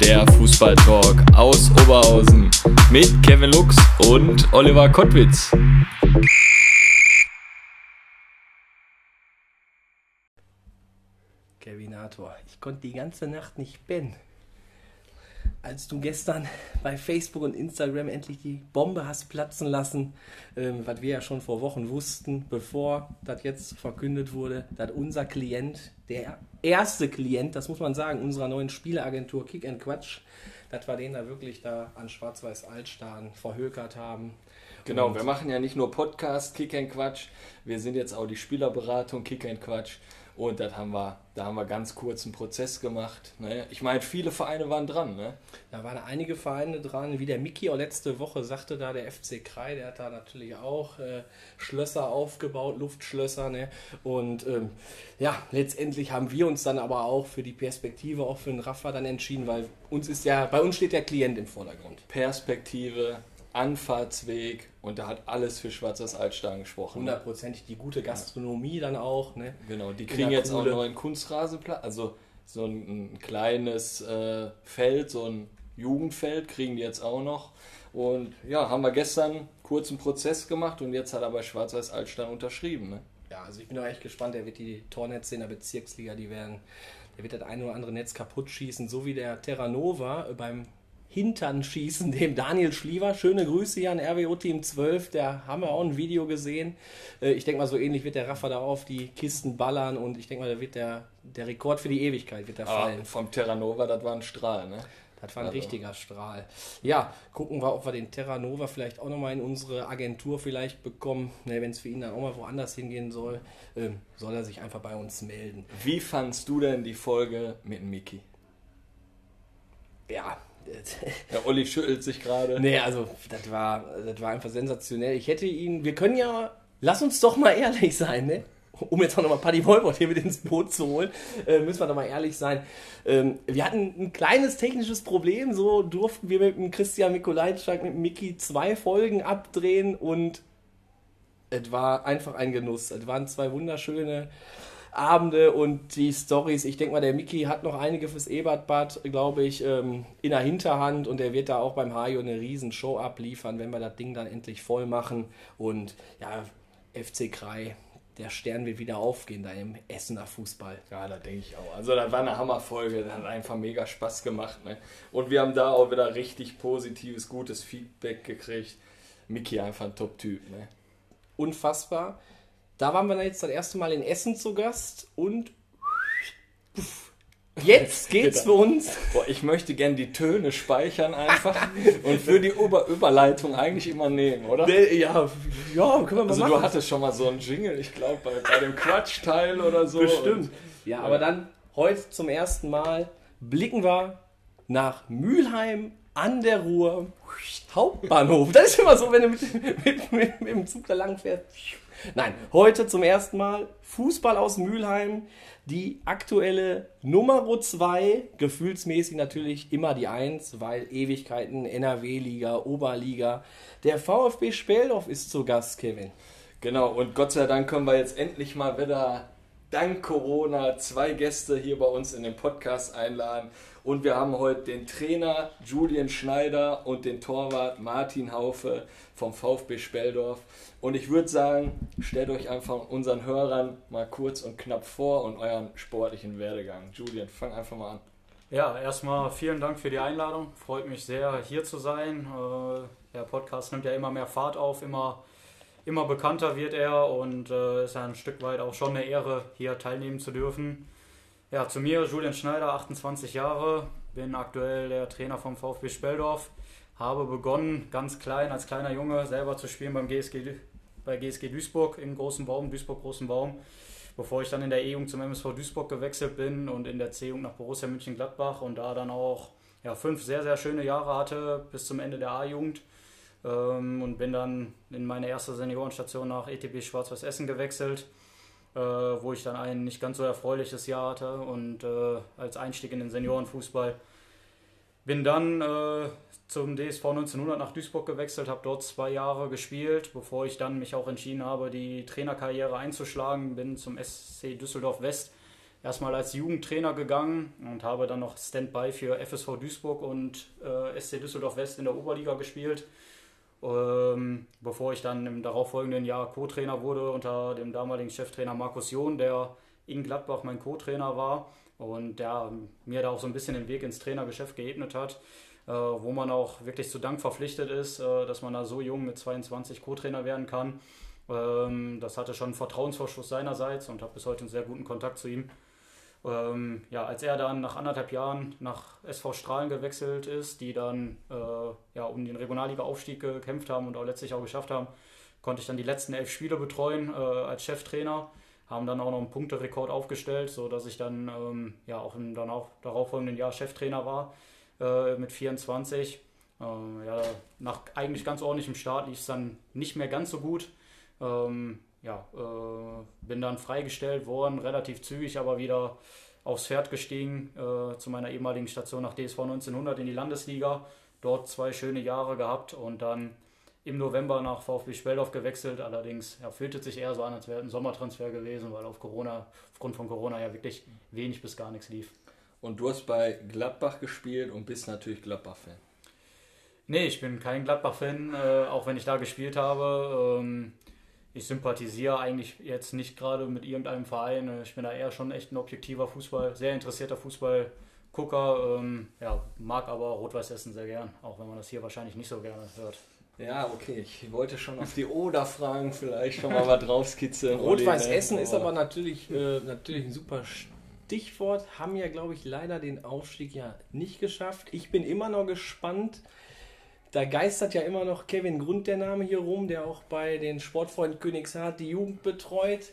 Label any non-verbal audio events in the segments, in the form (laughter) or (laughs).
der Fußballtalk aus Oberhausen mit Kevin Lux und Oliver Kottwitz. Kevinator, ich konnte die ganze Nacht nicht pennen. Als du gestern bei Facebook und Instagram endlich die Bombe hast platzen lassen, ähm, was wir ja schon vor Wochen wussten, bevor das jetzt verkündet wurde, dass unser Klient, der erste Klient, das muss man sagen, unserer neuen Spieleagentur Kick and Quatsch, dass wir den da wirklich da an Schwarz-Weiß Altstaden verhökert haben. Genau, Und- wir machen ja nicht nur Podcast Kick and Quatsch, wir sind jetzt auch die Spielerberatung Kick and Quatsch und das haben wir, da haben wir ganz kurz einen Prozess gemacht. Ne? Ich meine, viele Vereine waren dran, ne? Da waren einige Vereine dran, wie der Mickey auch letzte Woche sagte, da der FC Krei, der hat da natürlich auch äh, Schlösser aufgebaut, Luftschlösser. Ne? Und ähm, ja, letztendlich haben wir uns dann aber auch für die Perspektive, auch für den Rafa dann entschieden, weil uns ist ja, bei uns steht der Klient im Vordergrund. Perspektive, Anfahrtsweg und da hat alles für Schwarzes Altstaden gesprochen. ne? Hundertprozentig die gute Gastronomie dann auch. Ne? Genau, die kriegen jetzt auch Kuhle. einen neuen Kunstrasenplatz, also so ein, ein kleines äh, Feld, so ein Jugendfeld kriegen die jetzt auch noch. Und ja, haben wir gestern kurzen Prozess gemacht und jetzt hat aber Schwarz-Weiß Altstein unterschrieben. Ne? Ja, also ich bin auch echt gespannt. Der wird die Tornetze in der Bezirksliga, die werden, der wird das eine oder andere Netz kaputt schießen, so wie der Terranova beim Hintern schießen, (laughs) dem Daniel Schliever. Schöne Grüße hier an RWO Team 12, da haben wir auch ein Video gesehen. Äh, Ich denke mal, so ähnlich wird der Raffer da auf die Kisten ballern und ich denke mal, da wird der, der Rekord für die Ewigkeit wird der fallen. Aber vom Terranova, das war ein Strahl. Ne? Das war ein Also. richtiger Strahl. Ja, gucken wir, ob wir den Terranova vielleicht auch nochmal in unsere Agentur vielleicht bekommen. Ne, Wenn es für ihn dann auch mal woanders hingehen soll, ähm, soll er sich einfach bei uns melden. Wie fandst du denn die Folge mit Miki? Ja, (laughs) Der Olli schüttelt sich gerade. nee, also das war, das war einfach sensationell. Ich hätte ihn, wir können ja, lass uns doch mal ehrlich sein, ne? Um jetzt auch nochmal Paddy Wolbert hier mit ins Boot zu holen, äh, müssen wir doch mal ehrlich sein. Ähm, wir hatten ein kleines technisches Problem, so durften wir mit dem Christian Mikolajczak, mit Mickey zwei Folgen abdrehen und es war einfach ein Genuss. Es waren zwei wunderschöne Abende und die Stories. Ich denke mal, der Mickey hat noch einige fürs Ebertbad, glaube ich, ähm, in der Hinterhand und er wird da auch beim Hajo eine riesen Show abliefern, wenn wir das Ding dann endlich voll machen. Und ja, FC Krei, der Stern wird wieder aufgehen da im Essener Fußball. Ja, da denke ich auch. Also das war eine Hammerfolge, das hat einfach mega Spaß gemacht. Ne? Und wir haben da auch wieder richtig positives, gutes Feedback gekriegt. Miki einfach ein Top-Typ. Ne? Unfassbar. Da waren wir dann jetzt das erste Mal in Essen zu Gast und jetzt (laughs) geht's für uns Boah, ich möchte gern die Töne speichern einfach (laughs) und für die Über Überleitung eigentlich immer nehmen, oder? Ja, ja, können wir mal Also machen. du hattest schon mal so einen Jingle, ich glaube bei, bei dem Quatschteil oder so. Bestimmt. Und, Ja, aber dann heute zum ersten Mal blicken wir nach Mülheim an der Ruhr Hauptbahnhof. Das ist immer so, wenn du mit, mit, mit, mit dem Zug da lang fährst. Nein, heute zum ersten Mal Fußball aus Mülheim. Die aktuelle Nummer 2, gefühlsmäßig natürlich immer die 1, weil Ewigkeiten, NRW-Liga, Oberliga. Der VfB Speldorf ist zu Gast, Kevin. Genau, und Gott sei Dank können wir jetzt endlich mal wieder, dank Corona, zwei Gäste hier bei uns in den Podcast einladen. Und wir haben heute den Trainer Julian Schneider und den Torwart Martin Haufe vom VfB Speldorf. Und ich würde sagen, stellt euch einfach unseren Hörern mal kurz und knapp vor und euren sportlichen Werdegang. Julian, fang einfach mal an. Ja, erstmal vielen Dank für die Einladung. Freut mich sehr, hier zu sein. Äh, Der Podcast nimmt ja immer mehr Fahrt auf, immer, immer bekannter wird er und äh, ist ein Stück weit auch schon eine Ehre, hier teilnehmen zu dürfen. Ja, zu mir, Julian Schneider, 28 Jahre, bin aktuell der Trainer vom VfB Speldorf. Habe begonnen, ganz klein, als kleiner Junge, selber zu spielen beim GSG, bei GSG Duisburg in Großen Baum, Duisburg Großen Baum. Bevor ich dann in der E-Jugend zum MSV Duisburg gewechselt bin und in der C-Jugend nach Borussia Mönchengladbach und da dann auch ja, fünf sehr, sehr schöne Jahre hatte bis zum Ende der A-Jugend. Ähm, und bin dann in meine erste Seniorenstation nach ETB Schwarz-Weiß Essen gewechselt, äh, wo ich dann ein nicht ganz so erfreuliches Jahr hatte und äh, als Einstieg in den Seniorenfußball bin dann äh, zum DSV 1900 nach Duisburg gewechselt, habe dort zwei Jahre gespielt, bevor ich dann mich auch entschieden habe, die Trainerkarriere einzuschlagen. Bin zum SC Düsseldorf West erstmal als Jugendtrainer gegangen und habe dann noch Standby für FSV Duisburg und SC Düsseldorf West in der Oberliga gespielt. Ähm, bevor ich dann im darauffolgenden Jahr Co-Trainer wurde unter dem damaligen Cheftrainer Markus John, der in Gladbach mein Co-Trainer war und der mir da auch so ein bisschen den Weg ins Trainergeschäft geebnet hat. Äh, wo man auch wirklich zu Dank verpflichtet ist, äh, dass man da so jung mit 22 Co-Trainer werden kann. Ähm, das hatte schon einen Vertrauensvorschuss seinerseits und habe bis heute einen sehr guten Kontakt zu ihm. Ähm, ja, als er dann nach anderthalb Jahren nach SV Strahlen gewechselt ist, die dann äh, ja, um den Regionalliga-Aufstieg gekämpft haben und auch letztlich auch geschafft haben, konnte ich dann die letzten elf Spiele betreuen äh, als Cheftrainer. Haben dann auch noch einen Punkterekord aufgestellt, sodass ich dann ähm, ja auch im dann auch darauffolgenden Jahr Cheftrainer war äh, mit 24. Äh, ja, nach eigentlich ganz ordentlichem Start lief es dann nicht mehr ganz so gut. Ähm, ja, äh, bin dann freigestellt worden, relativ zügig, aber wieder aufs Pferd gestiegen äh, zu meiner ehemaligen Station nach DSV 1900 in die Landesliga. Dort zwei schöne Jahre gehabt und dann im November nach VfB Speldorf gewechselt. Allerdings ja, fühlte sich eher so an, als wäre ein Sommertransfer gewesen, weil auf Corona, aufgrund von Corona ja wirklich wenig bis gar nichts lief. Und du hast bei Gladbach gespielt und bist natürlich Gladbach-Fan. Nee, ich bin kein Gladbach-Fan, äh, auch wenn ich da gespielt habe. Ähm, ich sympathisiere eigentlich jetzt nicht gerade mit irgendeinem Verein. Ich bin da eher schon echt ein objektiver Fußball, sehr interessierter Fußballgucker. Ähm, ja, mag aber Rot-Weiß Essen sehr gern, auch wenn man das hier wahrscheinlich nicht so gerne hört. Ja, okay. Ich wollte schon auf die Oder-Fragen vielleicht schon mal was draufskizzeln. Rot-Weiß Essen ist aber natürlich, äh, natürlich ein super Stichwort. Haben ja, glaube ich, leider den Aufstieg ja nicht geschafft. Ich bin immer noch gespannt. Da geistert ja immer noch Kevin Grund der Name hier rum, der auch bei den Sportfreunden Königshardt die Jugend betreut.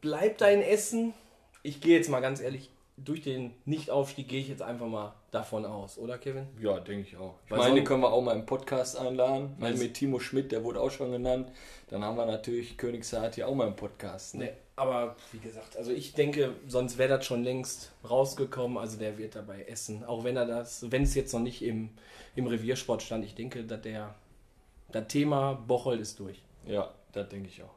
Bleibt da in Essen? Ich gehe jetzt mal ganz ehrlich, durch den Nichtaufstieg gehe ich jetzt einfach mal davon aus, oder Kevin? Ja, denke ich auch. Ich Weil meine, so können wir auch mal im Podcast einladen. Weil mit Timo Schmidt, der wurde auch schon genannt. Dann haben wir natürlich Königshardt hier auch mal im Podcast. Ne? Nee, aber wie gesagt, also ich denke, sonst wäre das schon längst rausgekommen. Also der wird dabei essen. Auch wenn er das, wenn es jetzt noch nicht im, im Reviersport stand. Ich denke, dass der das Thema Bocholt ist durch. Ja, das denke ich auch.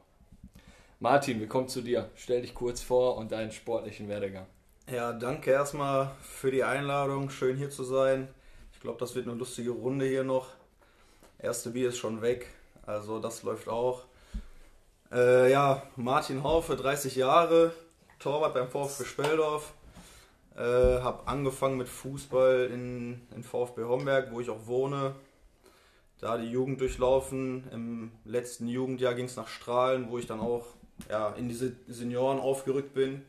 Martin, wir kommen zu dir. Stell dich kurz vor und deinen sportlichen Werdegang. Ja, danke erstmal für die Einladung. Schön hier zu sein. Ich glaube, das wird eine lustige Runde hier noch. Erste Bier ist schon weg, also das läuft auch. Äh, ja, Martin Haufe, 30 Jahre, Torwart beim VfB Speldorf. Äh, habe angefangen mit Fußball in, in VfB Homberg, wo ich auch wohne. Da die Jugend durchlaufen. Im letzten Jugendjahr ging es nach Strahlen, wo ich dann auch ja, in diese Senioren aufgerückt bin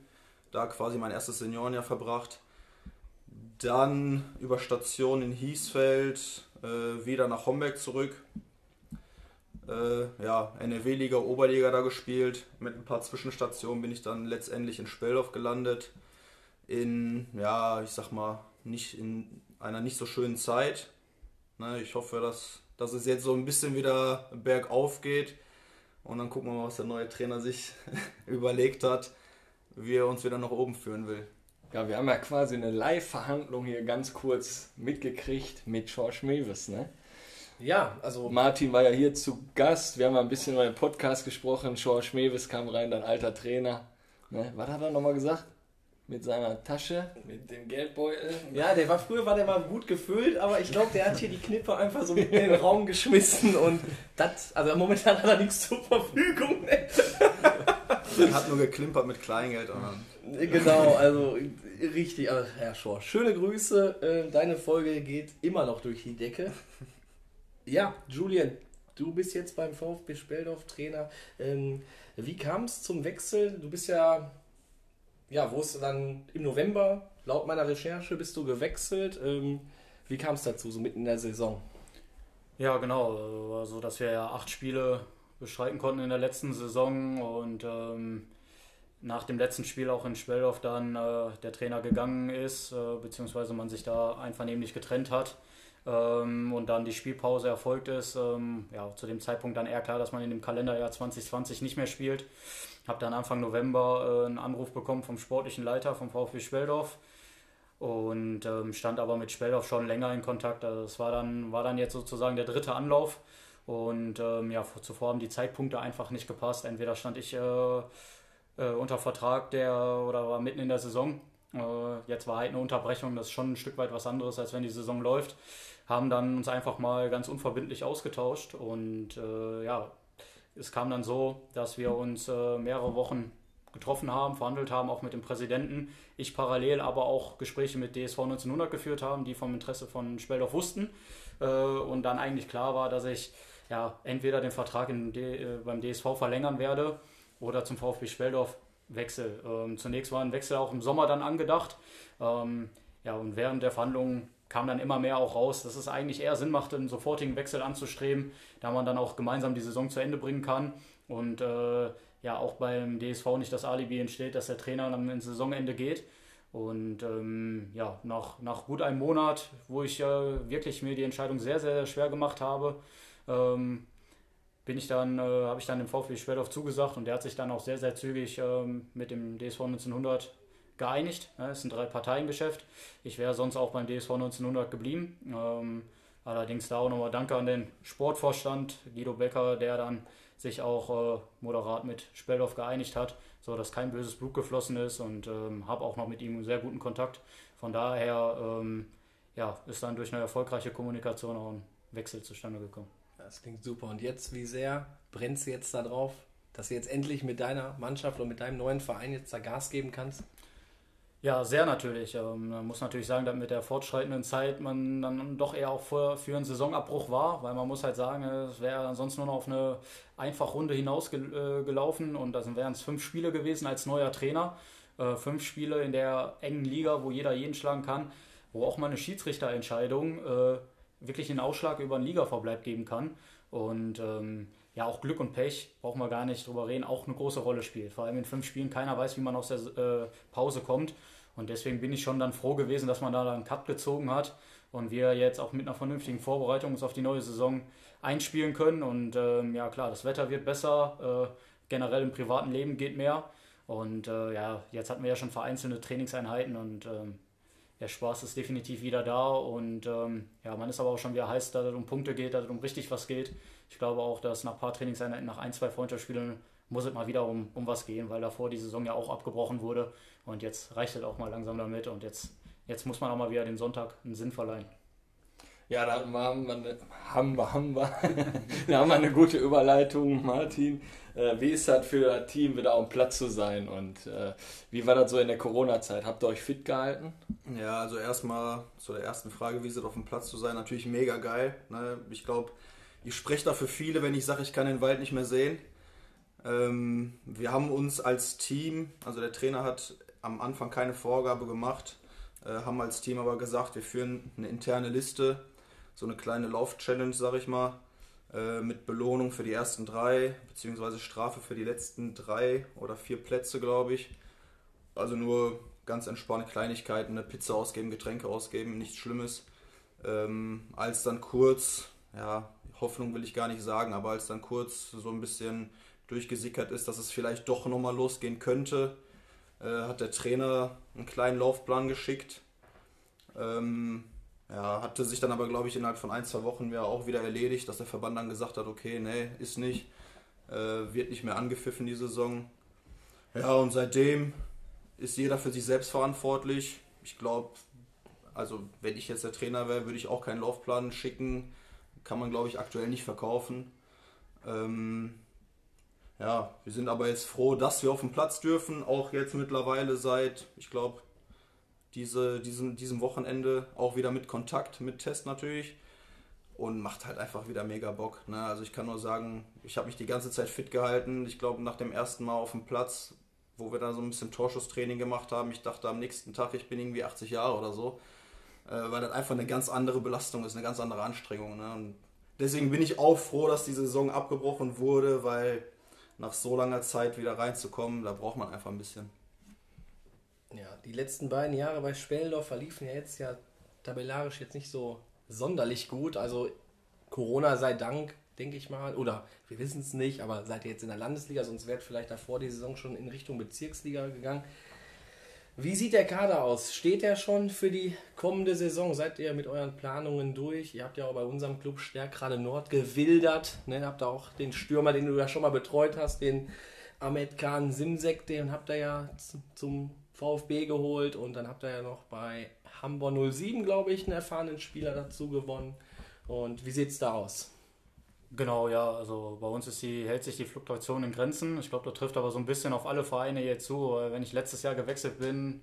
da quasi mein erstes Seniorenjahr verbracht. Dann über Station in Hiesfeld äh, wieder nach Homberg zurück. Äh, ja, NRW-Liga, Oberliga da gespielt. Mit ein paar Zwischenstationen bin ich dann letztendlich in Speldorf gelandet. In, ja, ich sag mal, nicht in einer nicht so schönen Zeit. Ne, ich hoffe, dass, dass es jetzt so ein bisschen wieder bergauf geht. Und dann gucken wir mal, was der neue Trainer sich (laughs) überlegt hat wie er uns wieder nach oben führen will. Ja, wir haben ja quasi eine Live-Verhandlung hier ganz kurz mitgekriegt mit George Mewes, ne? Ja, also. Martin war ja hier zu Gast. Wir haben mal ein bisschen über den Podcast gesprochen. George Mewes kam rein, dein alter Trainer. Ne? Was hat er nochmal gesagt? Mit seiner Tasche, mit dem Geldbeutel. Ja, der war früher war der mal gut gefüllt, aber ich glaube, der hat hier die Knippe einfach so mit in den Raum geschmissen und das, also momentan hat er nichts zur Verfügung. Ne? Hat nur geklimpert mit Kleingeld. Genau, also richtig. Also, Herr Schor, schöne Grüße. Äh, deine Folge geht immer noch durch die Decke. Ja, Julian, du bist jetzt beim VfB Speldorf Trainer. Ähm, wie kam es zum Wechsel? Du bist ja, ja, wo ist dann im November, laut meiner Recherche, bist du gewechselt. Ähm, wie kam es dazu, so mitten in der Saison? Ja, genau. Also, dass wir ja acht Spiele bestreiten konnten in der letzten Saison und ähm, nach dem letzten Spiel auch in Schweldorf dann äh, der Trainer gegangen ist, äh, beziehungsweise man sich da einvernehmlich getrennt hat ähm, und dann die Spielpause erfolgt ist. Ähm, ja, zu dem Zeitpunkt dann eher klar, dass man in dem Kalenderjahr 2020 nicht mehr spielt. Habe dann Anfang November äh, einen Anruf bekommen vom sportlichen Leiter vom VfB Schweldorf und ähm, stand aber mit Schweldorf schon länger in Kontakt. Also es war dann, war dann jetzt sozusagen der dritte Anlauf. Und ähm, ja, zuvor haben die Zeitpunkte einfach nicht gepasst. Entweder stand ich äh, äh, unter Vertrag der oder war mitten in der Saison. Äh, jetzt war halt eine Unterbrechung, das ist schon ein Stück weit was anderes, als wenn die Saison läuft. Haben dann uns einfach mal ganz unverbindlich ausgetauscht und äh, ja, es kam dann so, dass wir uns äh, mehrere Wochen getroffen haben, verhandelt haben, auch mit dem Präsidenten. Ich parallel aber auch Gespräche mit DSV 1900 geführt haben, die vom Interesse von Speldorf wussten. Äh, und dann eigentlich klar war, dass ich ja, entweder den Vertrag D, äh, beim DSV verlängern werde oder zum VfB Speldorf wechsel. Ähm, zunächst war ein Wechsel auch im Sommer dann angedacht. Ähm, ja, und während der Verhandlungen kam dann immer mehr auch raus, dass es eigentlich eher Sinn macht, einen sofortigen Wechsel anzustreben, da man dann auch gemeinsam die Saison zu Ende bringen kann und äh, ja auch beim DSV nicht das Alibi entsteht, dass der Trainer dann ins Saisonende geht. Und ähm, ja, nach, nach gut einem Monat, wo ich äh, wirklich mir die Entscheidung sehr, sehr schwer gemacht habe, ähm, bin ich dann, äh, habe ich dann dem VfB Schwerdorf zugesagt und der hat sich dann auch sehr, sehr zügig ähm, mit dem DSV 1900 geeinigt. Ja, es ist ein Drei-Parteien-Geschäft. Ich wäre sonst auch beim DSV 1900 geblieben. Ähm, allerdings da auch nochmal Danke an den Sportvorstand Guido Becker, der dann sich auch äh, moderat mit Speldorf geeinigt hat, so dass kein böses Blut geflossen ist und ähm, habe auch noch mit ihm einen sehr guten Kontakt. Von daher ähm, ja, ist dann durch eine erfolgreiche Kommunikation auch ein Wechsel zustande gekommen. Das klingt super. Und jetzt, wie sehr brennst du jetzt darauf, dass du jetzt endlich mit deiner Mannschaft und mit deinem neuen Verein jetzt da Gas geben kannst? Ja, sehr natürlich. Ähm, man muss natürlich sagen, dass mit der fortschreitenden Zeit man dann doch eher auch für, einen Saisonabbruch war, weil man muss halt sagen, es wäre ansonsten nur noch auf eine Einfachrunde hinausgelaufen äh, und da wären es fünf Spiele gewesen als neuer Trainer. Äh, fünf Spiele in der engen Liga, wo jeder jeden schlagen kann, wo auch mal eine Schiedsrichterentscheidung äh, wirklich einen Ausschlag über einen Ligaverbleib geben kann. Und ähm, ja, auch Glück und Pech, brauchen wir gar nicht drüber reden, auch eine große Rolle spielt. Vor allem in fünf Spielen, keiner weiß, wie man aus der äh, Pause kommt. Und deswegen bin ich schon dann froh gewesen, dass man da einen Cut gezogen hat und wir jetzt auch mit einer vernünftigen Vorbereitung uns auf die neue Saison einspielen können. Und ähm, ja, klar, das Wetter wird besser, äh, generell im privaten Leben geht mehr. Und äh, ja, jetzt hatten wir ja schon vereinzelte Trainingseinheiten und ähm, der Spaß ist definitiv wieder da. Und ähm, ja, man ist aber auch schon wieder heiß, dass es um Punkte geht, dass es um richtig was geht. Ich glaube auch, dass nach ein paar Trainingseinheiten, nach ein, zwei Freundschaftsspielen muss es mal wieder um, um was gehen, weil davor die Saison ja auch abgebrochen wurde. Und jetzt reicht es auch mal langsam damit. Und jetzt, jetzt muss man auch mal wieder dem Sonntag einen Sinn verleihen. Ja, da haben wir, eine, haben wir, haben wir, (laughs) da haben wir eine gute Überleitung, Martin. Äh, wie ist das für das Team, wieder auf dem Platz zu sein und äh, wie war das so in der Corona-Zeit? Habt ihr euch fit gehalten? Ja, also erstmal zu der ersten Frage, wie ist es auf dem Platz zu sein? Natürlich mega geil. Ne? Ich glaube, ich spreche da für viele, wenn ich sage, ich kann den Wald nicht mehr sehen. Ähm, wir haben uns als Team, also der Trainer hat am Anfang keine Vorgabe gemacht, äh, haben als Team aber gesagt, wir führen eine interne Liste, so eine kleine Lauf-Challenge, sag ich mal, äh, mit Belohnung für die ersten drei, beziehungsweise Strafe für die letzten drei oder vier Plätze, glaube ich. Also nur ganz entspannte Kleinigkeiten, eine Pizza ausgeben, Getränke ausgeben, nichts Schlimmes. Ähm, als dann kurz, ja, Hoffnung will ich gar nicht sagen, aber als dann kurz so ein bisschen durchgesickert ist, dass es vielleicht doch nochmal losgehen könnte, äh, hat der Trainer einen kleinen Laufplan geschickt. Ähm, ja, hatte sich dann aber, glaube ich, innerhalb von ein, zwei Wochen ja auch wieder erledigt, dass der Verband dann gesagt hat, okay, nee, ist nicht, äh, wird nicht mehr angepfiffen die Saison. Ja, und seitdem ist jeder für sich selbst verantwortlich. Ich glaube, also wenn ich jetzt der Trainer wäre, würde ich auch keinen Laufplan schicken. Kann man, glaube ich, aktuell nicht verkaufen. Ähm, ja, wir sind aber jetzt froh, dass wir auf dem Platz dürfen. Auch jetzt mittlerweile seit, ich glaube, diese, diesem, diesem Wochenende auch wieder mit Kontakt, mit Test natürlich. Und macht halt einfach wieder mega Bock. Ne? Also ich kann nur sagen, ich habe mich die ganze Zeit fit gehalten. Ich glaube, nach dem ersten Mal auf dem Platz, wo wir dann so ein bisschen Torschusstraining gemacht haben, ich dachte am nächsten Tag, ich bin irgendwie 80 Jahre oder so. Äh, weil das einfach eine ganz andere Belastung ist, eine ganz andere Anstrengung. Ne? Und deswegen bin ich auch froh, dass die Saison abgebrochen wurde, weil nach so langer Zeit wieder reinzukommen, da braucht man einfach ein bisschen. Ja, die letzten beiden Jahre bei Speldorf verliefen ja jetzt ja tabellarisch jetzt nicht so sonderlich gut. Also Corona sei Dank, denke ich mal. Oder wir wissen es nicht, aber seid ihr jetzt in der Landesliga, sonst wäre vielleicht davor die Saison schon in Richtung Bezirksliga gegangen. Wie sieht der Kader aus? Steht er schon für die kommende Saison? Seid ihr mit euren Planungen durch? Ihr habt ja auch bei unserem Club Stärkrade Nord gewildert. Ne? Habt ihr auch den Stürmer, den du ja schon mal betreut hast, den Ahmed Khan Simsek, den habt ihr ja zum VfB geholt und dann habt ihr ja noch bei Hamburg 07, glaube ich, einen erfahrenen Spieler dazu gewonnen. Und wie sieht es da aus? Genau, ja, also bei uns die, hält sich die Fluktuation in Grenzen. Ich glaube, das trifft aber so ein bisschen auf alle Vereine jetzt zu. Wenn ich letztes Jahr gewechselt bin,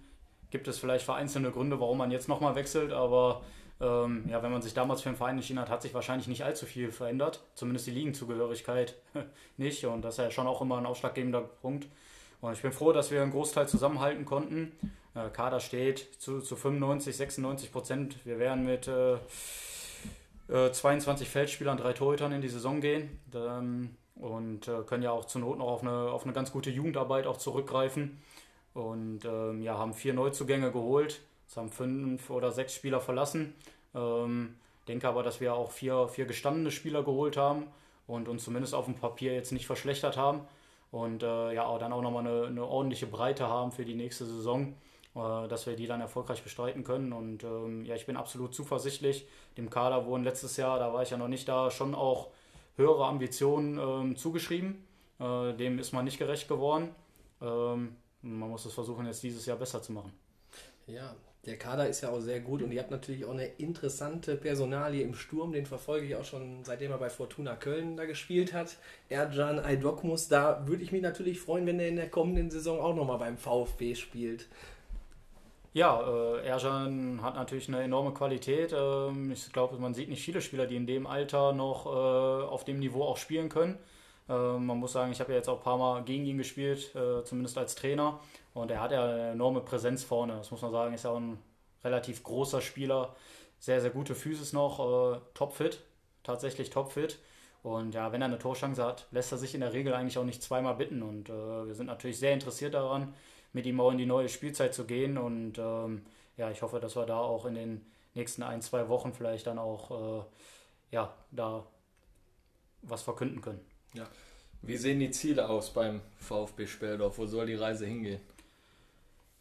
gibt es vielleicht vereinzelte Gründe, warum man jetzt nochmal wechselt, aber ähm, ja, wenn man sich damals für einen Verein entschieden hat, hat sich wahrscheinlich nicht allzu viel verändert. Zumindest die Ligenzugehörigkeit (laughs) nicht und das ist ja schon auch immer ein ausschlaggebender Punkt. Und ich bin froh, dass wir einen Großteil zusammenhalten konnten. Äh, Kader steht zu, zu 95, 96 Prozent. Wir werden mit äh, äh, 22 Feldspielern, drei Torhütern in die Saison gehen. Ähm, und äh, können ja auch zur Not noch auf eine, auf eine ganz gute Jugendarbeit auch zurückgreifen. Und ähm, ja, haben vier Neuzugänge geholt. Es haben fünf oder sechs Spieler verlassen. Ähm, denke aber, dass wir auch vier, vier gestandene Spieler geholt haben und uns zumindest auf dem Papier jetzt nicht verschlechtert haben und äh, ja, dann auch nochmal eine, eine ordentliche Breite haben für die nächste Saison, äh, dass wir die dann erfolgreich bestreiten können. Und ähm, ja, ich bin absolut zuversichtlich. Dem Kader wurden letztes Jahr, da war ich ja noch nicht da, schon auch höhere Ambitionen ähm, zugeschrieben. Äh, dem ist man nicht gerecht geworden. Ähm, man muss es versuchen, jetzt dieses Jahr besser zu machen. Ja, der Kader ist ja auch sehr gut und ihr habt natürlich auch eine interessante Personalie im Sturm. Den verfolge ich auch schon seitdem er bei Fortuna Köln da gespielt hat. Erjan Aydokmus, da würde ich mich natürlich freuen, wenn er in der kommenden Saison auch nochmal beim VfB spielt. Ja, äh, Erjan hat natürlich eine enorme Qualität. Ähm, ich glaube, man sieht nicht viele Spieler, die in dem Alter noch äh, auf dem Niveau auch spielen können. Äh, man muss sagen, ich habe ja jetzt auch ein paar Mal gegen ihn gespielt, äh, zumindest als Trainer. Und er hat ja eine enorme Präsenz vorne. Das muss man sagen, ist ja auch ein relativ großer Spieler. Sehr, sehr gute Physis noch, äh, topfit, tatsächlich topfit. Und ja, wenn er eine Torchance hat, lässt er sich in der Regel eigentlich auch nicht zweimal bitten. Und äh, wir sind natürlich sehr interessiert daran, mit ihm auch in die neue Spielzeit zu gehen. Und ähm, ja, ich hoffe, dass wir da auch in den nächsten ein, zwei Wochen vielleicht dann auch äh, ja, da was verkünden können. Ja. Wie sehen die Ziele aus beim VfB Speldorf? Wo soll die Reise hingehen?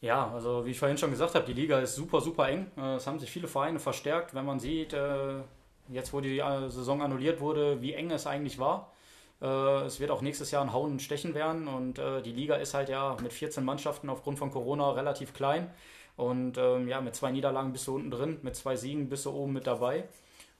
Ja, also wie ich vorhin schon gesagt habe, die Liga ist super, super eng. Äh, es haben sich viele Vereine verstärkt, wenn man sieht, äh, jetzt wo die äh, Saison annulliert wurde, wie eng es eigentlich war. Es wird auch nächstes Jahr ein Hauen und Stechen werden und die Liga ist halt ja mit 14 Mannschaften aufgrund von Corona relativ klein. Und ähm, ja, mit zwei Niederlagen bist du unten drin, mit zwei Siegen bist du oben mit dabei.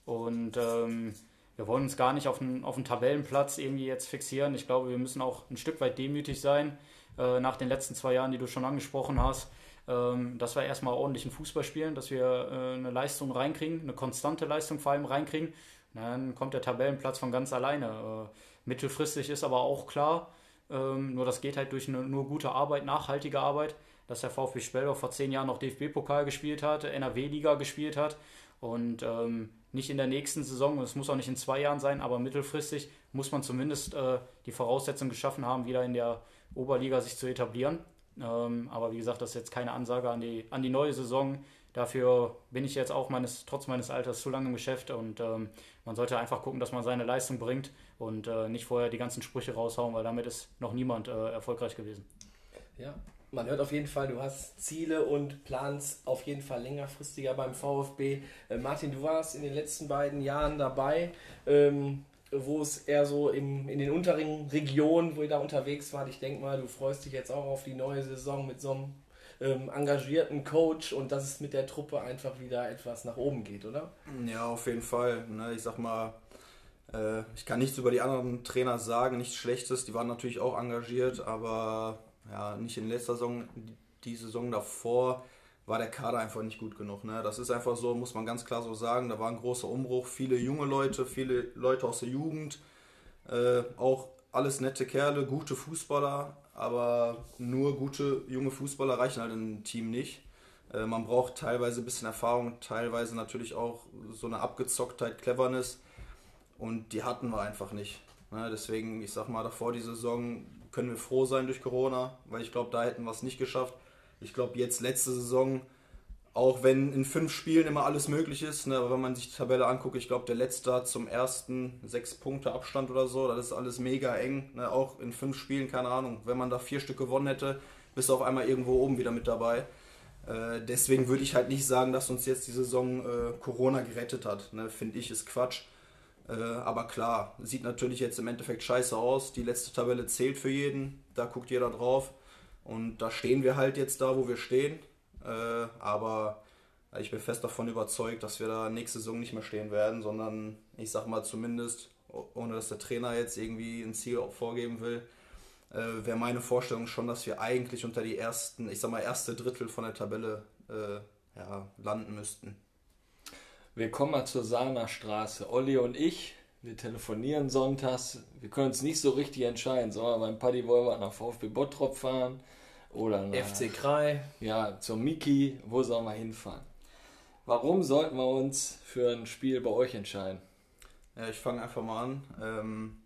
Und ähm, wir wollen uns gar nicht auf einen, auf einen Tabellenplatz irgendwie jetzt fixieren. Ich glaube, wir müssen auch ein Stück weit demütig sein äh, nach den letzten zwei Jahren, die du schon angesprochen hast. Ähm, dass wir erstmal ordentlichen Fußball spielen, dass wir äh, eine Leistung reinkriegen, eine konstante Leistung vor allem reinkriegen. Dann kommt der Tabellenplatz von ganz alleine. Äh, mittelfristig ist aber auch klar, ähm, nur das geht halt durch eine, nur gute Arbeit, nachhaltige Arbeit, dass der VfB Speldorf vor zehn Jahren noch DFB-Pokal gespielt hat, NRW-Liga gespielt hat und ähm, nicht in der nächsten Saison, es muss auch nicht in zwei Jahren sein, aber mittelfristig muss man zumindest äh, die Voraussetzungen geschaffen haben, wieder in der Oberliga sich zu etablieren. Ähm, aber wie gesagt, das ist jetzt keine Ansage an die, an die neue Saison. Dafür bin ich jetzt auch meines, trotz meines Alters zu lange im Geschäft und ähm, man sollte einfach gucken, dass man seine Leistung bringt und äh, nicht vorher die ganzen Sprüche raushauen, weil damit ist noch niemand äh, erfolgreich gewesen. Ja, man hört auf jeden Fall, du hast Ziele und planst auf jeden Fall längerfristiger beim VfB. Äh, Martin, du warst in den letzten beiden Jahren dabei, ähm, wo es eher so im, in den unteren Regionen, wo ihr da unterwegs wart. Ich denke mal, du freust dich jetzt auch auf die neue Saison mit so einem ähm, engagierten Coach und dass es mit der Truppe einfach wieder etwas nach oben geht, oder? Ja, auf jeden Fall. Ne? Ich sag mal, äh, ich kann nichts über die anderen Trainer sagen, nichts Schlechtes. Die waren natürlich auch engagiert, aber ja, nicht in letzter Saison, die Saison davor war der Kader einfach nicht gut genug. Ne? Das ist einfach so, muss man ganz klar so sagen. Da war ein großer Umbruch, viele junge Leute, viele Leute aus der Jugend, äh, auch alles nette Kerle, gute Fußballer, aber nur gute junge Fußballer reichen halt im Team nicht. Äh, man braucht teilweise ein bisschen Erfahrung, teilweise natürlich auch so eine Abgezocktheit, Cleverness und die hatten wir einfach nicht. Ne, deswegen, ich sag mal, davor die Saison können wir froh sein durch Corona, weil ich glaube, da hätten wir es nicht geschafft. Ich glaube, jetzt letzte Saison, auch wenn in fünf Spielen immer alles möglich ist, ne, aber wenn man sich die Tabelle anguckt, ich glaube, der letzte hat zum ersten sechs Punkte Abstand oder so, das ist alles mega eng. Ne, auch in fünf Spielen, keine Ahnung, wenn man da vier Stück gewonnen hätte, bist du auf einmal irgendwo oben wieder mit dabei. Äh, deswegen würde ich halt nicht sagen, dass uns jetzt die Saison äh, Corona gerettet hat. Ne, Finde ich, ist Quatsch. Äh, aber klar, sieht natürlich jetzt im Endeffekt scheiße aus. Die letzte Tabelle zählt für jeden, da guckt jeder drauf. Und da stehen wir halt jetzt da, wo wir stehen. Äh, aber ich bin fest davon überzeugt, dass wir da nächste Saison nicht mehr stehen werden, sondern ich sag mal zumindest, ohne dass der Trainer jetzt irgendwie ein Ziel vorgeben will, äh, wäre meine Vorstellung schon, dass wir eigentlich unter die ersten, ich sag mal, erste Drittel von der Tabelle äh, ja, landen müssten. Wir kommen mal zur Sahner Straße. Olli und ich, wir telefonieren sonntags. Wir können uns nicht so richtig entscheiden. Sollen wir beim Paddy Wolver nach VfB Bottrop fahren? Oder nach, FC Krei. Ja, zur Miki. Wo sollen wir hinfahren? Warum sollten wir uns für ein Spiel bei euch entscheiden? Ja, ich fange einfach mal an. Ähm,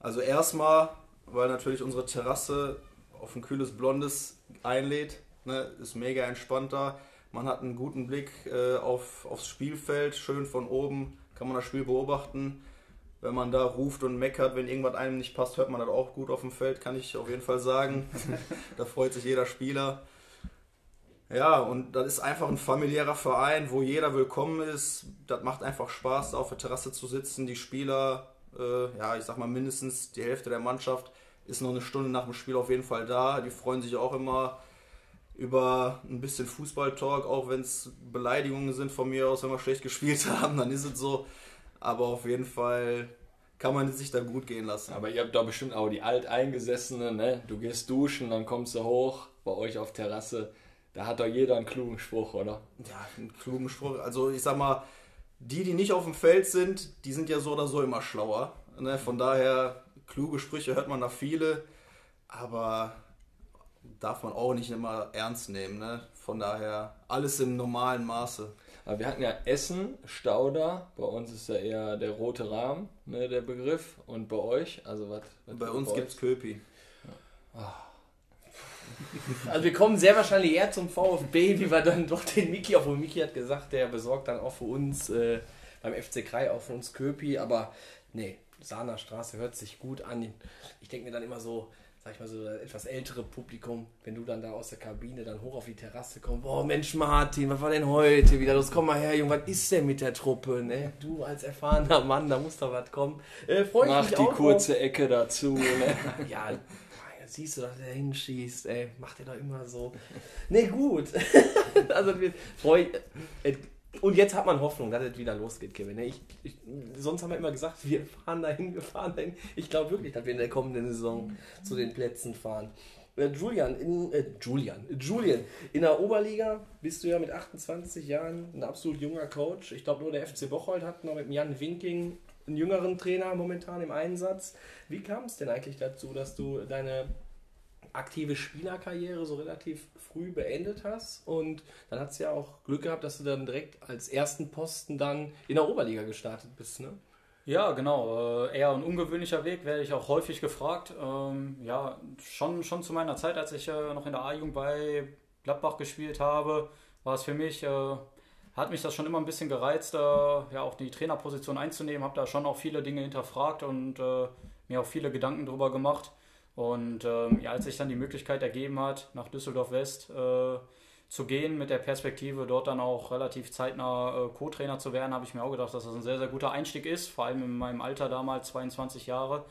also erstmal, weil natürlich unsere Terrasse auf ein kühles Blondes einlädt. Ne, ist mega entspannter. Man hat einen guten Blick äh, auf, aufs Spielfeld, schön von oben kann man das Spiel beobachten. Wenn man da ruft und meckert, wenn irgendwas einem nicht passt, hört man das auch gut auf dem Feld, kann ich auf jeden Fall sagen. (laughs) da freut sich jeder Spieler. Ja, und das ist einfach ein familiärer Verein, wo jeder willkommen ist. Das macht einfach Spaß, da auf der Terrasse zu sitzen. Die Spieler, äh, ja, ich sag mal mindestens die Hälfte der Mannschaft ist noch eine Stunde nach dem Spiel auf jeden Fall da. Die freuen sich auch immer über ein bisschen Fußball-Talk, auch wenn es Beleidigungen sind von mir aus, wenn wir schlecht gespielt (laughs) haben, dann ist es so. Aber auf jeden Fall kann man es sich da gut gehen lassen. Aber ihr habt doch bestimmt auch die Alteingesessenen, ne? Du gehst duschen, dann kommst du hoch bei euch auf Terrasse. Da hat doch jeder einen klugen Spruch, oder? Ja, einen klugen Spruch. Also ich sag mal, die, die nicht auf dem Feld sind, die sind ja so oder so immer schlauer. Ne? Von daher, kluge Sprüche hört man da viele. Aber darf man auch nicht immer ernst nehmen. Ne? Von daher alles im normalen Maße. Aber wir hatten ja Essen, Stauder, bei uns ist ja eher der rote Rahmen, ne, der Begriff. Und bei euch, also was? Bei uns gibt es Köpi. Ja. Also wir kommen sehr wahrscheinlich eher zum VfB, wie wir dann doch den Miki, obwohl Miki hat gesagt, der besorgt dann auch für uns äh, beim FC Krei auch für uns Köpi, aber nee, Sahner Straße hört sich gut an. Ich denke mir dann immer so, sag ich mal so, etwas ältere Publikum, wenn du dann da aus der Kabine dann hoch auf die Terrasse kommst, boah, Mensch Martin, was war denn heute wieder los? Komm mal her, Junge, was ist denn mit der Truppe, ne? Du als erfahrener Mann, da muss doch was kommen. Äh, Mach die kurze auf. Ecke dazu, ne? (laughs) ja, siehst du, dass der hinschießt, ey, macht er doch immer so. Ne, gut. (laughs) also, wir freuen, und jetzt hat man Hoffnung, dass es wieder losgeht, Kevin. Ich, ich, sonst haben wir immer gesagt, wir fahren dahin, wir fahren dahin. Ich glaube wirklich, dass wir in der kommenden Saison zu den Plätzen fahren. Äh, Julian, in, äh, Julian, Julian, in der Oberliga bist du ja mit 28 Jahren ein absolut junger Coach. Ich glaube, nur der FC Bocholt hat noch mit Jan Winking einen jüngeren Trainer momentan im Einsatz. Wie kam es denn eigentlich dazu, dass du deine aktive Spielerkarriere so relativ früh beendet hast. Und dann hat es ja auch Glück gehabt, dass du dann direkt als ersten Posten dann in der Oberliga gestartet bist, ne? Ja, genau. Äh, eher ein ungewöhnlicher Weg, werde ich auch häufig gefragt. Ähm, ja, schon, schon zu meiner Zeit, als ich äh, noch in der A-Jugend bei Gladbach gespielt habe, war es für mich, äh, hat mich das schon immer ein bisschen gereizt, äh, ja auch die Trainerposition einzunehmen. Habe da schon auch viele Dinge hinterfragt und äh, mir auch viele Gedanken drüber gemacht. Und ähm, ja, als sich dann die Möglichkeit ergeben hat, nach Düsseldorf West äh, zu gehen, mit der Perspektive, dort dann auch relativ zeitnah äh, Co-Trainer zu werden, habe ich mir auch gedacht, dass das ein sehr, sehr guter Einstieg ist, vor allem in meinem Alter damals, 22 Jahre.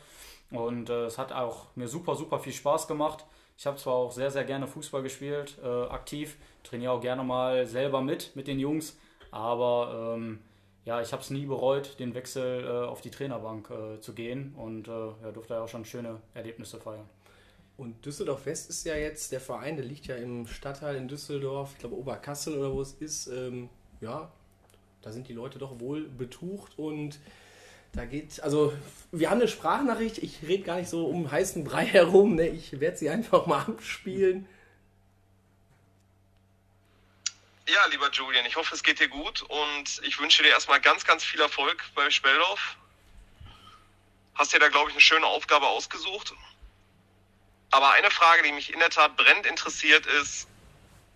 Und äh, es hat auch mir super, super viel Spaß gemacht. Ich habe zwar auch sehr, sehr gerne Fußball gespielt, äh, aktiv, trainiere auch gerne mal selber mit, mit den Jungs, aber ähm, ja, ich habe es nie bereut, den Wechsel äh, auf die Trainerbank äh, zu gehen und äh, ja, durfte ja auch schon schöne Erlebnisse feiern. Und Düsseldorf West ist ja jetzt der Verein, der liegt ja im Stadtteil in Düsseldorf, ich glaube Oberkassel oder wo es ist. Ähm, ja, da sind die Leute doch wohl betucht und da geht, also wir haben eine Sprachnachricht, ich rede gar nicht so um heißen Brei (laughs) herum, ne? ich werde sie einfach mal abspielen. Ja, lieber Julian, ich hoffe, es geht dir gut und ich wünsche dir erstmal ganz, ganz viel Erfolg bei Speldorf. hast dir da, glaube ich, eine schöne Aufgabe ausgesucht. Aber eine Frage, die mich in der Tat brennend interessiert, ist,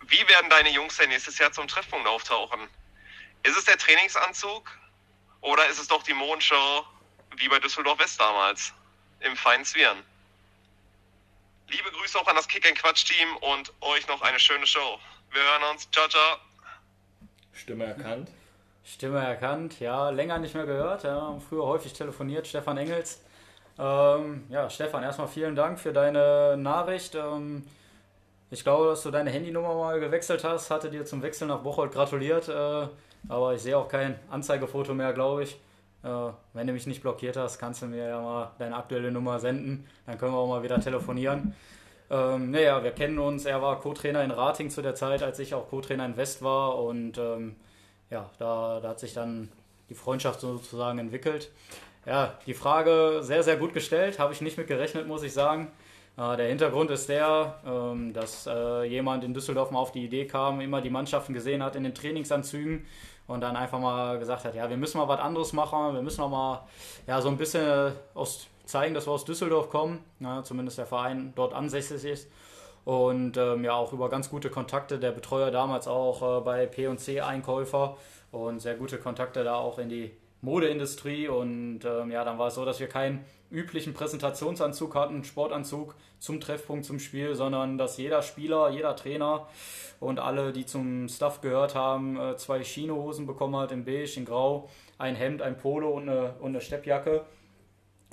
wie werden deine Jungs denn nächstes Jahr zum Treffpunkt auftauchen? Ist es der Trainingsanzug oder ist es doch die Mondshow wie bei Düsseldorf West damals im feinen? Liebe Grüße auch an das Kick Quatsch Team und euch noch eine schöne Show. Wir hören uns. Ciao, ciao. Stimme erkannt. Stimme erkannt, ja, länger nicht mehr gehört. Ja, früher häufig telefoniert, Stefan Engels. Ähm, ja, Stefan, erstmal vielen Dank für deine Nachricht. Ähm, ich glaube, dass du deine Handynummer mal gewechselt hast. Hatte dir zum Wechsel nach Bocholt gratuliert. Äh, aber ich sehe auch kein Anzeigefoto mehr, glaube ich. Äh, wenn du mich nicht blockiert hast, kannst du mir ja mal deine aktuelle Nummer senden. Dann können wir auch mal wieder telefonieren. Ähm, naja, wir kennen uns. Er war Co-Trainer in Rating zu der Zeit, als ich auch Co-Trainer in West war. Und ähm, ja, da, da hat sich dann die Freundschaft sozusagen entwickelt. Ja, die Frage sehr, sehr gut gestellt. Habe ich nicht mit gerechnet, muss ich sagen. Äh, der Hintergrund ist der, ähm, dass äh, jemand in Düsseldorf mal auf die Idee kam, immer die Mannschaften gesehen hat in den Trainingsanzügen und dann einfach mal gesagt hat, ja, wir müssen mal was anderes machen, wir müssen auch mal ja, so ein bisschen aus, zeigen, dass wir aus Düsseldorf kommen, ja, zumindest der Verein dort ansässig ist und ähm, ja auch über ganz gute Kontakte, der Betreuer damals auch äh, bei P&C Einkäufer und sehr gute Kontakte da auch in die Modeindustrie und ähm, ja, dann war es so, dass wir keinen üblichen Präsentationsanzug hatten, Sportanzug zum Treffpunkt, zum Spiel, sondern dass jeder Spieler, jeder Trainer und alle, die zum Staff gehört haben, äh, zwei Chinohosen bekommen hat in beige, in grau, ein Hemd, ein Polo und eine, und eine Steppjacke.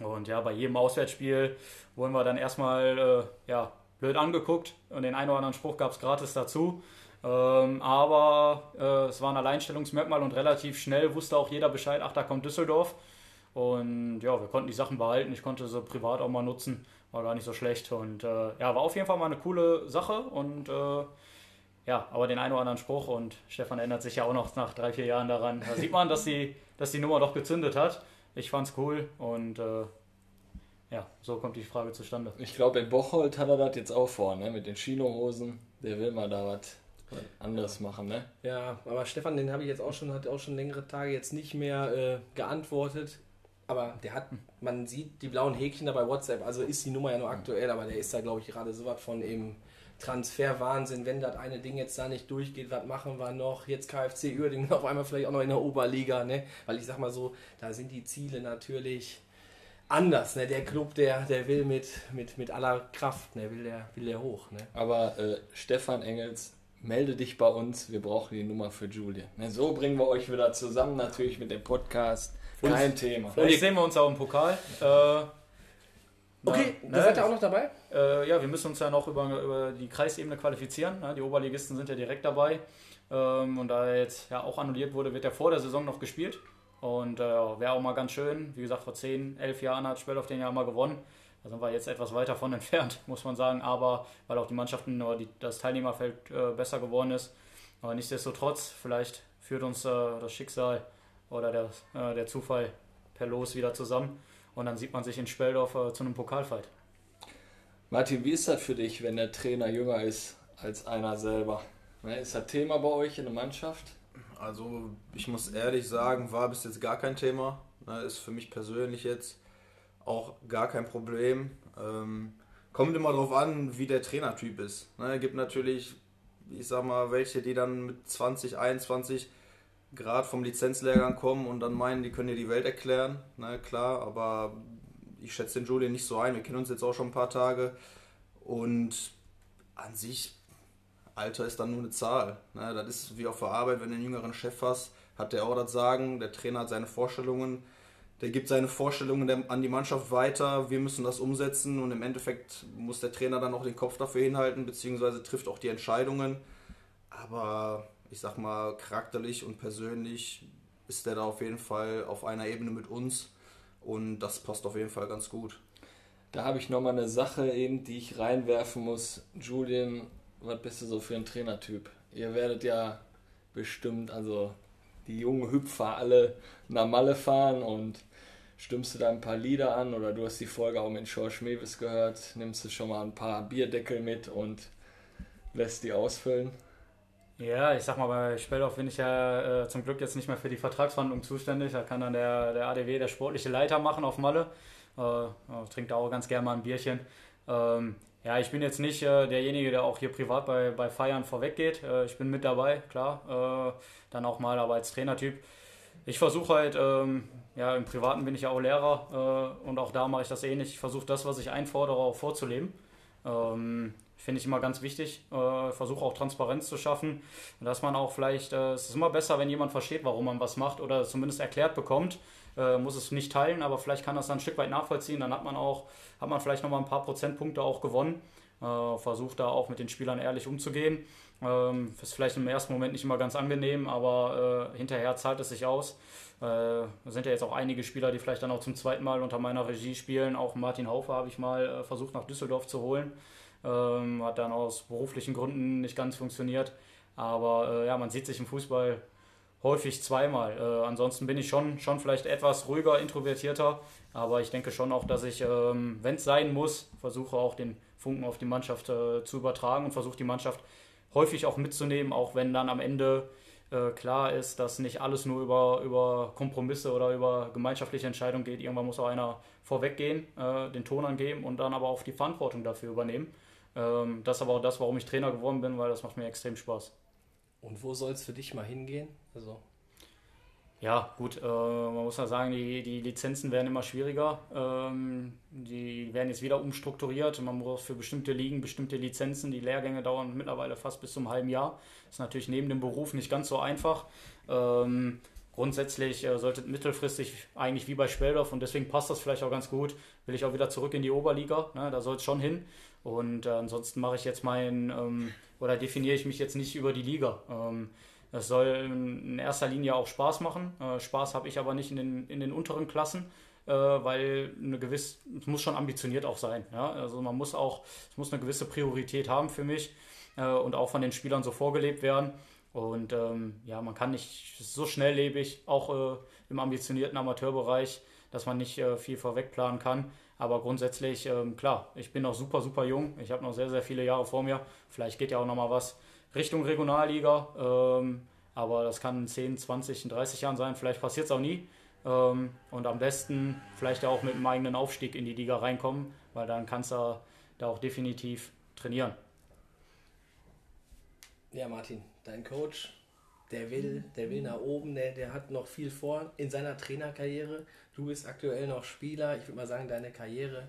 Und ja, bei jedem Auswärtsspiel wurden wir dann erstmal äh, ja, blöd angeguckt und den einen oder anderen Spruch gab es gratis dazu. Ähm, aber äh, es war ein Alleinstellungsmerkmal und relativ schnell wusste auch jeder Bescheid, ach, da kommt Düsseldorf. Und ja, wir konnten die Sachen behalten. Ich konnte sie privat auch mal nutzen. War gar nicht so schlecht. Und äh, ja, war auf jeden Fall mal eine coole Sache. Und äh, ja, aber den einen oder anderen Spruch. Und Stefan ändert sich ja auch noch nach drei, vier Jahren daran. Da sieht man, dass die, dass die Nummer doch gezündet hat. Ich fand's cool. Und äh, ja, so kommt die Frage zustande. Ich glaube, in Bocholt hat er das jetzt auch vor, ne? Mit den Chinohosen. Der will mal da was anderes machen, ne? Ja, aber Stefan, den habe ich jetzt auch schon, hat auch schon längere Tage jetzt nicht mehr äh, geantwortet. Aber der hat, man sieht die blauen Häkchen da bei WhatsApp, also ist die Nummer ja nur aktuell, aber der ist da, glaube ich, gerade so was von im Transferwahnsinn, wenn das eine Ding jetzt da nicht durchgeht, was machen wir noch? Jetzt KFC Uerdingen (laughs) auf einmal vielleicht auch noch in der Oberliga, ne? Weil ich sag mal so, da sind die Ziele natürlich anders, ne? Der Club, der, der will mit, mit, mit aller Kraft, ne? Will der, will der hoch, ne? Aber äh, Stefan Engels, melde dich bei uns, wir brauchen die Nummer für Julian. Ne, so bringen wir euch wieder zusammen, natürlich mit dem Podcast. Kein und, Thema. Vielleicht sehen wir uns auch im Pokal. Äh, Okay, na, ne? seid ihr auch noch dabei? Äh, ja, wir müssen uns ja noch über, über die Kreisebene qualifizieren. Ne? Die Oberligisten sind ja direkt dabei. Ähm, und da jetzt ja auch annulliert wurde, wird ja vor der Saison noch gespielt. Und äh, wäre auch mal ganz schön. Wie gesagt, vor 10, 11 Jahren hat Spell auf den Jahr mal gewonnen. Da sind wir jetzt etwas weiter von (laughs) entfernt, muss man sagen. Aber weil auch die Mannschaften oder die, das Teilnehmerfeld äh, besser geworden ist. Aber nichtsdestotrotz, vielleicht führt uns äh, das Schicksal oder der, äh, der Zufall per Los wieder zusammen. Und dann sieht man sich in Speldorf äh, zu einem Pokalfight. Martin, wie ist das für dich, wenn der Trainer jünger ist als einer selber? Ne, ist das Thema bei euch in der Mannschaft? Also, ich muss ehrlich sagen, war bis jetzt gar kein Thema. Ne, ist für mich persönlich jetzt auch gar kein Problem. Ähm, kommt immer darauf an, wie der Trainertyp ist. Es ne, gibt natürlich, ich sag mal, welche, die dann mit 20, 21 Grad vom Lizenzlehrgang kommen und dann meinen, die können dir die Welt erklären. Na ne, klar, aber ich schätze den Julian nicht so ein. Wir kennen uns jetzt auch schon ein paar Tage und an sich, Alter ist dann nur eine Zahl. Ne? Das ist wie auf der Arbeit, wenn du einen jüngeren Chef hast, hat der auch das Sagen, der Trainer hat seine Vorstellungen der gibt seine Vorstellungen an die Mannschaft weiter, wir müssen das umsetzen und im Endeffekt muss der Trainer dann auch den Kopf dafür hinhalten, beziehungsweise trifft auch die Entscheidungen. Aber ich sag mal, charakterlich und persönlich ist der da auf jeden Fall auf einer Ebene mit uns und das passt auf jeden Fall ganz gut. Da habe ich nochmal eine Sache eben, die ich reinwerfen muss. Julian, was bist du so für ein Trainertyp? Ihr werdet ja bestimmt, also die jungen Hüpfer alle nach Malle fahren und stimmst du da ein paar Lieder an oder du hast die Folge auch mit George Mewis gehört, nimmst du schon mal ein paar Bierdeckel mit und lässt die ausfüllen? Ja, ich sag mal, bei Speldorf bin ich ja äh, zum Glück jetzt nicht mehr für die Vertragsverhandlung zuständig. Da kann dann der, der ADW, der sportliche Leiter machen auf Malle. Äh, trinkt auch ganz gerne mal ein Bierchen. Ähm, ja, ich bin jetzt nicht äh, derjenige, der auch hier privat bei, bei Feiern vorweggeht. Äh, ich bin mit dabei, klar. Äh, dann auch mal aber als Trainertyp. Ich versuche halt, ähm, ja, im Privaten bin ich ja auch Lehrer äh, und auch da mache ich das ähnlich. Ich versuche das, was ich einfordere, auch vorzuleben. Ähm, Finde ich immer ganz wichtig. Äh, versuche auch Transparenz zu schaffen. dass man auch vielleicht, äh, es ist immer besser, wenn jemand versteht, warum man was macht oder zumindest erklärt bekommt. Äh, muss es nicht teilen, aber vielleicht kann das dann ein Stück weit nachvollziehen. Dann hat man auch, hat man vielleicht nochmal ein paar Prozentpunkte auch gewonnen. Äh, versucht da auch mit den Spielern ehrlich umzugehen. Ähm, ist vielleicht im ersten Moment nicht immer ganz angenehm, aber äh, hinterher zahlt es sich aus. Äh, sind ja jetzt auch einige Spieler, die vielleicht dann auch zum zweiten Mal unter meiner Regie spielen. Auch Martin Haufe habe ich mal äh, versucht nach Düsseldorf zu holen. Ähm, hat dann aus beruflichen Gründen nicht ganz funktioniert. Aber äh, ja, man sieht sich im Fußball häufig zweimal. Äh, ansonsten bin ich schon, schon vielleicht etwas ruhiger, introvertierter. Aber ich denke schon auch, dass ich, ähm, wenn es sein muss, versuche auch den Funken auf die Mannschaft äh, zu übertragen und versuche die Mannschaft häufig auch mitzunehmen, auch wenn dann am Ende äh, klar ist, dass nicht alles nur über, über Kompromisse oder über gemeinschaftliche Entscheidungen geht. Irgendwann muss auch einer vorweggehen, äh, den Ton angeben und dann aber auch die Verantwortung dafür übernehmen. Ähm, das ist aber auch das, warum ich Trainer geworden bin, weil das macht mir extrem Spaß. Und wo soll es für dich mal hingehen? Also ja, gut, äh, man muss ja sagen, die, die Lizenzen werden immer schwieriger. Ähm, die werden jetzt wieder umstrukturiert. Man braucht für bestimmte Ligen bestimmte Lizenzen. Die Lehrgänge dauern mittlerweile fast bis zum halben Jahr. Ist natürlich neben dem Beruf nicht ganz so einfach. Ähm, grundsätzlich äh, sollte mittelfristig eigentlich wie bei Speldorf und deswegen passt das vielleicht auch ganz gut. Will ich auch wieder zurück in die Oberliga. Ne? Da soll es schon hin. Und äh, ansonsten mache ich jetzt meinen ähm, oder definiere ich mich jetzt nicht über die Liga. Ähm, das soll in erster Linie auch Spaß machen. Äh, Spaß habe ich aber nicht in den, in den unteren Klassen, äh, weil eine gewisse, es muss schon ambitioniert auch sein. Ja? Also man muss auch, es muss eine gewisse Priorität haben für mich äh, und auch von den Spielern so vorgelebt werden. Und ähm, ja, man kann nicht so schnelllebig, auch äh, im ambitionierten Amateurbereich, dass man nicht äh, viel vorweg planen kann. Aber grundsätzlich, ähm, klar, ich bin noch super, super jung. Ich habe noch sehr, sehr viele Jahre vor mir. Vielleicht geht ja auch noch mal was Richtung Regionalliga. Ähm, aber das kann in 10, 20, 30 Jahren sein. Vielleicht passiert es auch nie. Ähm, und am besten vielleicht auch mit einem eigenen Aufstieg in die Liga reinkommen, weil dann kannst du da auch definitiv trainieren. Ja, Martin, dein Coach, der will, der will nach oben, der, der hat noch viel vor in seiner Trainerkarriere. Du bist aktuell noch Spieler. Ich würde mal sagen, deine Karriere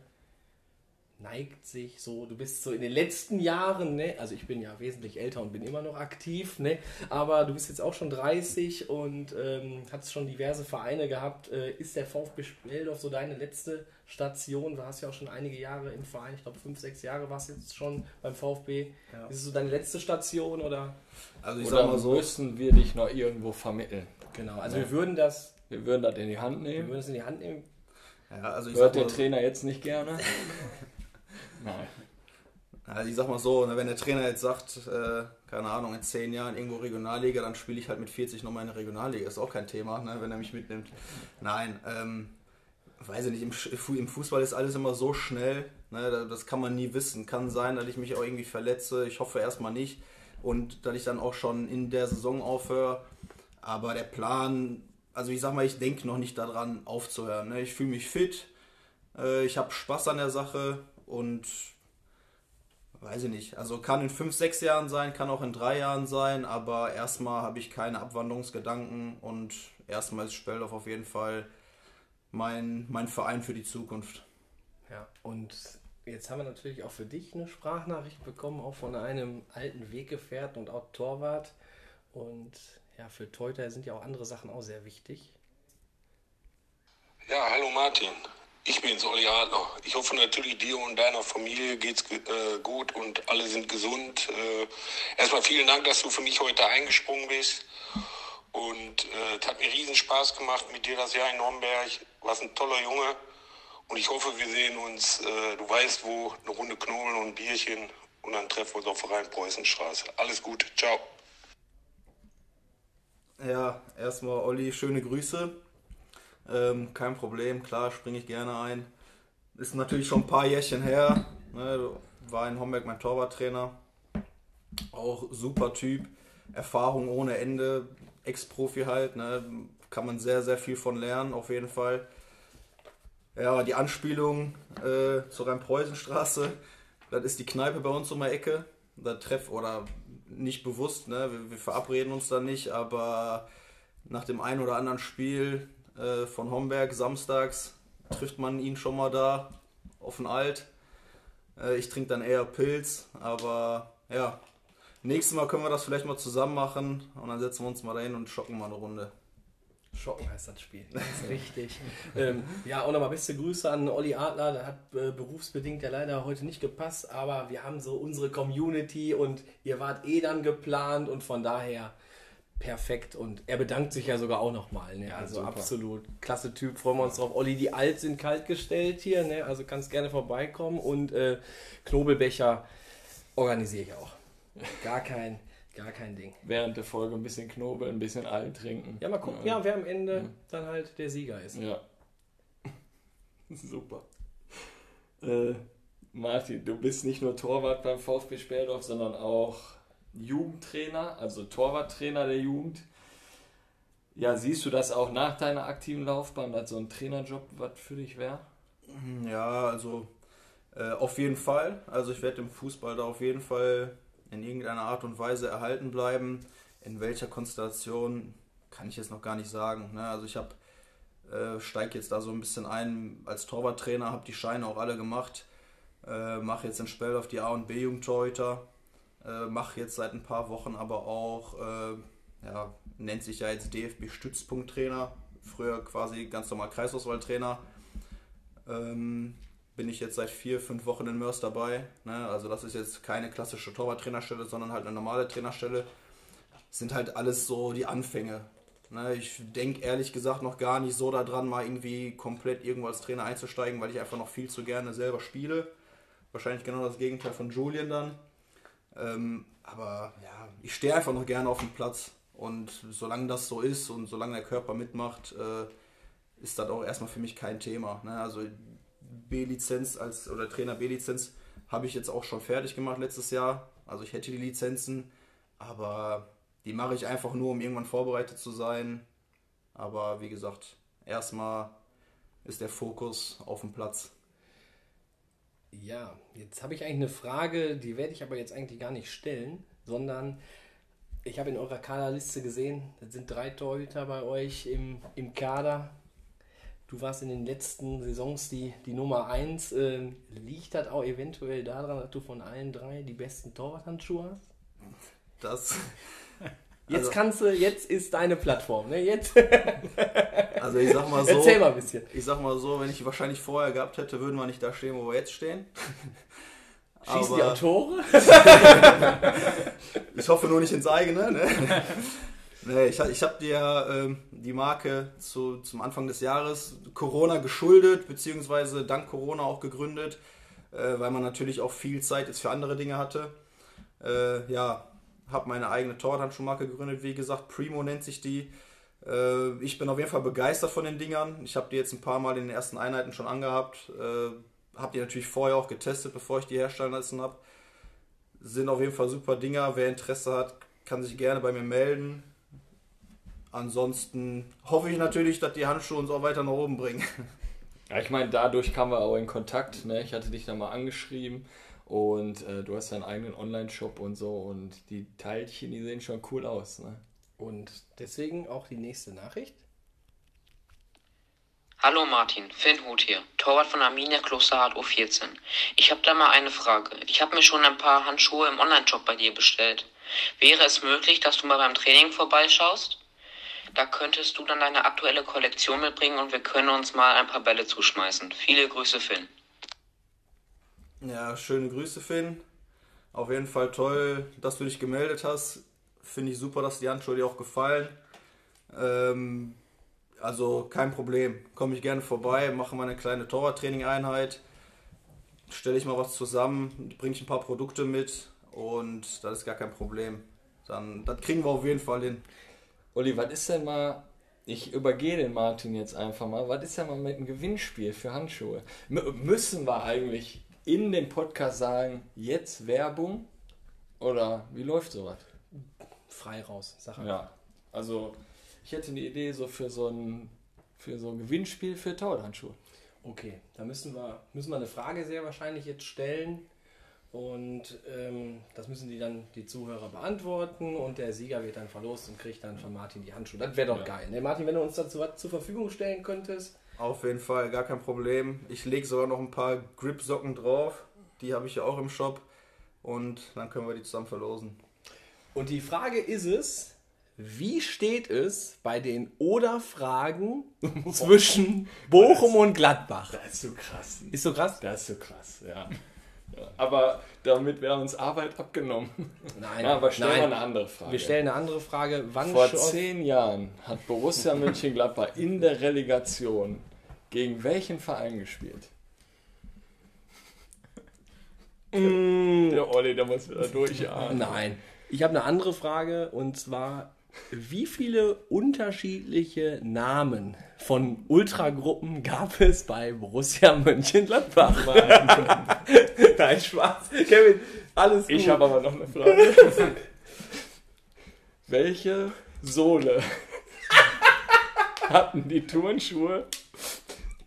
neigt sich so, du bist so in den letzten Jahren, ne? also ich bin ja wesentlich älter und bin immer noch aktiv, ne? aber du bist jetzt auch schon 30 und ähm, hast schon diverse Vereine gehabt. Äh, ist der VfB Speldorf so deine letzte Station? Du hast ja auch schon einige Jahre im Verein, ich glaube fünf, sechs Jahre warst du jetzt schon beim VfB. Ja. Ist es so deine letzte Station oder? Also ich oder sag mal so, müssen wir dich noch irgendwo vermitteln. Genau, also ja. wir würden das... Wir würden das in die Hand nehmen. Wir würden es in die Hand nehmen. Ja, also Hört der Trainer jetzt nicht gerne? (laughs) Also ich sag mal so, ne, wenn der Trainer jetzt sagt, äh, keine Ahnung, in zehn Jahren irgendwo Regionalliga, dann spiele ich halt mit 40 nochmal in der Regionalliga. Ist auch kein Thema, ne, wenn er mich mitnimmt. Nein, ähm, weiß ich nicht, im, im, Fußball ist alles immer so schnell, ne, das kann man nie wissen. Kann sein, dass ich mich auch irgendwie verletze. Ich hoffe erstmal nicht. Und dass ich dann auch schon in der Saison aufhöre. Aber der Plan, also ich sag mal, ich denke noch nicht daran aufzuhören. Ne. Ich fühle mich fit, äh, ich habe Spaß an der Sache und weiß ich nicht. Also kann in fünf, sechs Jahren sein, kann auch in drei Jahren sein, aber erstmal habe ich keine Abwanderungsgedanken und erstmal ist Speldorf auf jeden Fall mein, mein Verein für die Zukunft. Ja, und jetzt haben wir natürlich auch für dich eine Sprachnachricht bekommen, auch von einem alten Weggefährten und auch Torwart. Und ja, für Teuter sind ja auch andere Sachen auch sehr wichtig. Ja, hallo Martin. Ich bin's, Olli Adler. Ich hoffe natürlich, dir und deiner Familie geht's äh, gut und alle sind gesund. Äh, erstmal vielen Dank, dass du für mich heute eingesprungen bist. Und äh, es hat mir riesen Spaß gemacht mit dir das Jahr in. Du warst ein toller Junge. Und ich hoffe, wir sehen uns, äh, du weißt wo, eine Runde Knobeln und Bierchen. Und dann treffen wir uns auf der Rhein-Preußen-Straße. Alles Gute. Ciao. Ja, erstmal Olli, schöne Grüße. Ähm, kein Problem, klar, springe ich gerne ein. Ist natürlich schon ein paar Jährchen her. Ne, war in Homberg mein Torwarttrainer. Auch super Typ. Erfahrung ohne Ende. Ex-Profi halt. Ne, kann man sehr, sehr viel von lernen, auf jeden Fall. Ja, die Anspielung äh, zur Rhein-Preußen-Straße, das ist die Kneipe bei uns um die Ecke. Da treff oder nicht bewusst, ne? wir, wir verabreden uns da nicht, aber nach dem einen oder anderen Spiel äh, von Homberg samstags trifft man ihn schon mal da auf den Alt. Äh, ich trinke dann eher Pilz, aber ja, nächstes Mal können wir das vielleicht mal zusammen machen und dann setzen wir uns mal dahin und schocken mal eine Runde. Schocken heißt das Spiel. Das ist (laughs) richtig. ähm, ja, auch nochmal beste Grüße an Olli Adler. Der hat äh, berufsbedingt ja leider heute nicht gepasst, aber wir haben so unsere Community und ihr wart eh dann geplant und von daher perfekt. Und er bedankt sich ja sogar auch nochmal. Ne? also super. absolut klasse Typ. Freuen wir uns drauf. Olli, die Alt sind kalt gestellt hier. Ne? Also kannst gerne vorbeikommen und äh, Knobelbecher organisiere ich auch. (laughs) Gar kein, gar kein Ding. Während der Folge ein bisschen Knobel, ein bisschen Alt trinken. Ja, mal gucken, ja, wer am Ende dann halt der Sieger ist. Ja. (laughs) Super. Äh, Martin, du bist nicht nur Torwart beim VfB Speldorf, sondern auch Jugendtrainer, also Torwarttrainer der Jugend. Ja, siehst du das auch nach deiner aktiven Laufbahn als so ein Trainerjob, was für dich wäre? Ja, also äh, auf jeden Fall. Also ich werde im Fußball da auf jeden Fall in irgendeiner Art und Weise erhalten bleiben. In welcher Konstellation kann ich jetzt noch gar nicht sagen. Ne? Also ich habe äh, steige jetzt da so ein bisschen ein als Torwarttrainer, habe die Scheine auch alle gemacht, äh, mache jetzt in Speldorf die A und B Jugendtorhüter, äh, mache jetzt seit ein paar Wochen aber auch, äh, ja, nennt sich ja jetzt DFB Stützpunkttrainer, früher quasi ganz normal Kreisauswahltrainer. Ähm, bin ich jetzt seit vier, fünf Wochen in Mörs dabei. Ne? Also das ist jetzt keine klassische Torwarttrainerstelle, sondern halt eine normale Trainerstelle. Sind halt alles so die Anfänge. Ne? Ich denke ehrlich gesagt noch gar nicht so daran, mal irgendwie komplett irgendwo als Trainer einzusteigen, weil ich einfach noch viel zu gerne selber spiele. Wahrscheinlich genau das Gegenteil von Julian dann. Ähm, aber ja, ich stehe einfach noch gerne auf dem Platz. Und solange das so ist und solange der Körper mitmacht, äh, ist das auch erstmal für mich kein Thema. Ne? Also B-Lizenz als oder Trainer B-Lizenz habe ich jetzt auch schon fertig gemacht letztes Jahr. Also ich hätte die Lizenzen, aber die mache ich einfach nur, um irgendwann vorbereitet zu sein. Aber wie gesagt, erstmal ist der Fokus auf dem Platz. Ja, jetzt habe ich eigentlich eine Frage, die werde ich aber jetzt eigentlich gar nicht stellen, sondern ich habe in eurer Kaderliste gesehen, da sind drei Torhüter bei euch im, im Kader. Du warst in den letzten Saisons die, die Nummer 1. Ähm, liegt das auch eventuell daran, dass du von allen drei die besten Torwarthandschuhe hast? Das, Jetzt Also- kannst du, jetzt ist deine Plattform, ne? Jetzt (laughs) also ich sag mal so, erzähl mal ein bisschen. ich sag mal so, wenn ich die wahrscheinlich vorher gehabt hätte, würden wir nicht da stehen, wo wir jetzt stehen. (laughs) Schießen die Aber- auch Tore? (laughs) Ich hoffe nur nicht ins eigene. Ne? nee, ich, ich habe dir ähm, die Marke zu, zum Anfang des Jahres Corona geschuldet, beziehungsweise dank Corona auch gegründet, äh, weil man natürlich auch viel Zeit jetzt für andere Dinge hatte. Äh, ja, habe meine eigene Torwarthandschuhmarke gegründet, wie gesagt, Primo nennt sich die. Äh, ich bin auf jeden Fall begeistert von den Dingern. Ich habe die jetzt ein paar Mal in den ersten Einheiten schon angehabt. Äh, habe die natürlich vorher auch getestet, bevor ich die herstellen lassen habe sind auf jeden Fall super Dinger. Wer Interesse hat, kann sich gerne bei mir melden. Ansonsten hoffe ich natürlich, dass die Handschuhe uns auch weiter nach oben bringen. (laughs) Ja, ich meine, dadurch kamen wir auch in Kontakt. Ne? Ich hatte dich da mal angeschrieben und äh, du hast deinen eigenen Online-Shop und so und die Teilchen, die sehen schon cool aus. Ne? Und deswegen auch die nächste Nachricht. Hallo Martin, Finn Huth hier, Torwart von Arminia Klosterhardt U14. Ich habe da mal eine Frage. Ich habe mir schon ein paar Handschuhe im Online-Shop bei dir bestellt. Wäre es möglich, dass du mal beim Training vorbeischaust? Da könntest du dann deine aktuelle Kollektion mitbringen und wir können uns mal ein paar Bälle zuschmeißen. Viele Grüße, Finn. Ja, schöne Grüße, Finn. Auf jeden Fall toll, dass du dich gemeldet hast. Finde ich super, dass die Handschuhe dir auch gefallen. Ähm, also kein Problem. Komme ich gerne vorbei, mache mal eine kleine Torwarttraining-Einheit. Stelle ich mal was zusammen, bringe ich ein paar Produkte mit und das ist gar kein Problem. Dann, das kriegen wir auf jeden Fall hin. Olli, was ist denn mal, ich übergehe den Martin jetzt einfach mal, was ist denn mal mit einem Gewinnspiel für Handschuhe? M müssen wir eigentlich in dem Podcast sagen, jetzt Werbung? Oder wie läuft sowas? Frei raus, Sache. Ja, also ich hätte eine Idee so für so ein, für so ein Gewinnspiel für Torhandschuhe. Okay, da müssen wir, müssen wir eine Frage sehr wahrscheinlich jetzt stellen. Und ähm, das müssen die dann die Zuhörer beantworten und der Sieger wird dann verlost und kriegt dann von Martin die Handschuhe. Das wäre doch Ja. geil. Ne, Martin, wenn du uns dazu was zur Verfügung stellen könntest. Auf jeden Fall, gar kein Problem. Ich lege sogar noch ein paar Grip-Socken drauf. Die habe ich ja auch im Shop. Und dann können wir die zusammen verlosen. Und die Frage ist es, wie steht es bei den Oder-Fragen (laughs) zwischen Bochum und Gladbach? Das ist so krass. Ist so krass? Das ist so krass, ja. Aber damit wäre uns Arbeit abgenommen. Nein, Ja, aber stellen wir nein. eine andere Frage. Wir stellen eine andere Frage. Wann Vor zehn Jahren hat Borussia Mönchengladbach in der Relegation gegen welchen Verein gespielt? Der Olli, der muss wieder durchatmen. Nein. Ich habe eine andere Frage und zwar, wie viele unterschiedliche Namen von Ultragruppen gab es bei Borussia Mönchengladbach? (laughs) Nein, Spaß. Kevin, alles gut. Ich habe aber noch eine Frage. (laughs) Welche Sohle hatten die Turnschuhe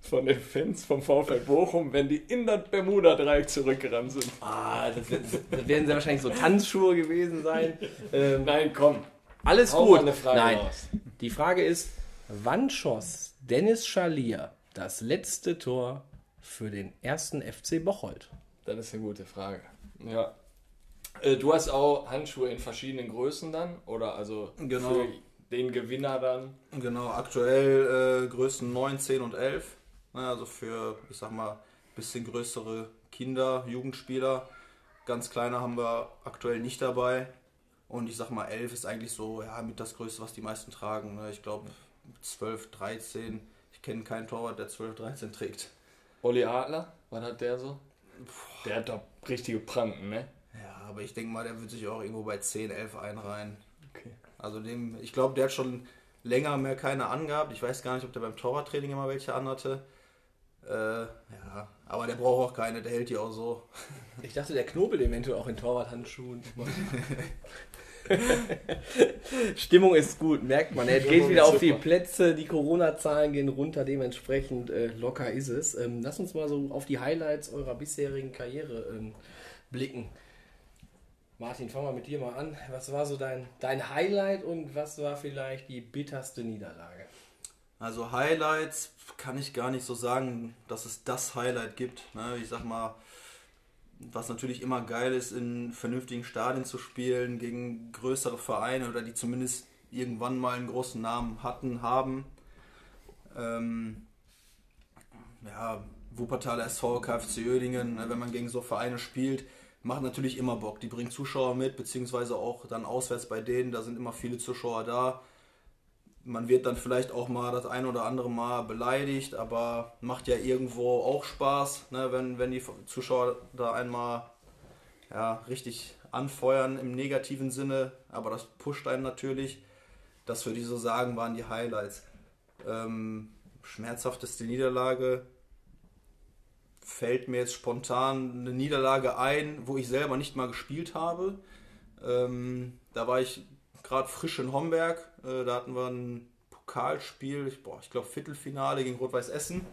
von den Fans vom VfL Bochum, wenn die in das Bermuda-Dreieck zurückgerannt sind? ah, das, das werden sehr wahrscheinlich so Tanzschuhe gewesen sein. Ähm, Nein, komm. alles Hau gut. mal eine Frage Nein. raus. Die Frage ist, wann schoss Dennis Schalier das letzte Tor für den ersten FC Bocholt? Das ist eine gute Frage. Ja. Äh, Du hast auch Handschuhe in verschiedenen Größen dann? Oder also Genau. für den Gewinner dann? Genau, aktuell äh, Größen 9, 10 und 11. Ne, also für, ich sag mal, bisschen größere Kinder, Jugendspieler. Ganz kleine haben wir aktuell nicht dabei. Und ich sag mal, 11 ist eigentlich so, ja, mit das Größte, was die meisten tragen. Ne? Ich glaube, 12, 13. Ich kenne keinen Torwart, der 12, 13 trägt. Olli Adler, was hat der so? Der hat doch richtige Pranken, ne? Ja, aber ich denke mal, der wird sich auch irgendwo bei 10, 11 einreihen. Okay. Also dem, ich glaube, der hat schon länger mehr keine angehabt. Ich weiß gar nicht, ob der beim Torwarttraining immer welche anhatte. Äh, ja, aber der braucht auch keine, der hält die auch so. Ich dachte, der knobelt eventuell auch in Torwarthandschuhen. (laughs) (laughs) Stimmung ist gut, merkt man. Er geht wieder auf die. Plätze, die Corona-Zahlen gehen runter, dementsprechend äh, locker ist es. Ähm, lass uns mal so auf die Highlights eurer bisherigen Karriere ähm, blicken. Martin, fangen wir mit dir mal an. Was war so dein, dein Highlight und was war vielleicht die bitterste Niederlage? Also Highlights kann ich gar nicht so sagen, dass es das Highlight gibt. Ne? Ich sag mal, was natürlich immer geil ist, in vernünftigen Stadien zu spielen, gegen größere Vereine oder die zumindest irgendwann mal einen großen Namen hatten, haben. Ähm, ja, Wuppertaler SV, KFC Oerdingen, ne, wenn man gegen so Vereine spielt, macht natürlich immer Bock. Die bringen Zuschauer mit, beziehungsweise auch dann auswärts bei denen, da sind immer viele Zuschauer da. Man wird dann vielleicht auch mal das ein oder andere Mal beleidigt, aber macht ja irgendwo auch Spaß, ne, wenn, wenn die Zuschauer da einmal ja, richtig anfeuern im negativen Sinne, aber das pusht einen natürlich. Das würde ich so sagen, waren die Highlights. Ähm, schmerzhafteste Niederlage fällt mir jetzt spontan eine Niederlage ein, wo ich selber nicht mal gespielt habe. Ähm, da war ich gerade frisch in Homberg. Äh, da hatten wir ein Pokalspiel, ich, ich glaube Viertelfinale gegen Rot-Weiß Essen.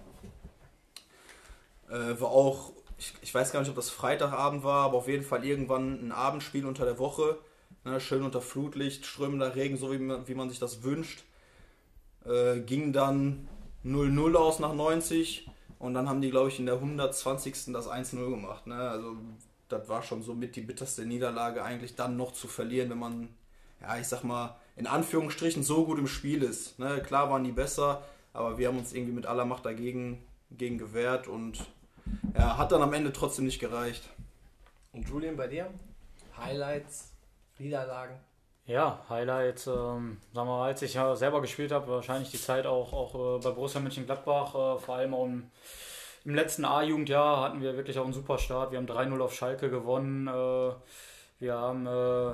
Äh, war auch, ich, ich weiß gar nicht, ob das Freitagabend war, aber auf jeden Fall irgendwann ein Abendspiel unter der Woche. Ne, schön unter Flutlicht, strömender Regen, so wie man, wie man sich das wünscht. Äh, ging dann 0-0 aus nach 90 und dann haben die, glaube ich, in der 120. das 1-0 gemacht. Ne? Also das war schon so mit die bitterste Niederlage eigentlich dann noch zu verlieren, wenn man, ja, ich sag mal, in Anführungsstrichen so gut im Spiel ist. Ne? Klar waren die besser, aber wir haben uns irgendwie mit aller Macht dagegen gegen gewehrt und ja, hat dann am Ende trotzdem nicht gereicht. Und Julian, bei dir? Highlights, Niederlagen? Ja, Highlight, ähm, sagen wir mal, als ich ja selber gespielt habe, wahrscheinlich die Zeit auch, auch äh, bei Borussia Mönchengladbach, äh, vor allem auch im, im letzten A-Jugendjahr hatten wir wirklich auch einen super Start. Wir haben 3-0 auf Schalke gewonnen. Äh, wir haben äh,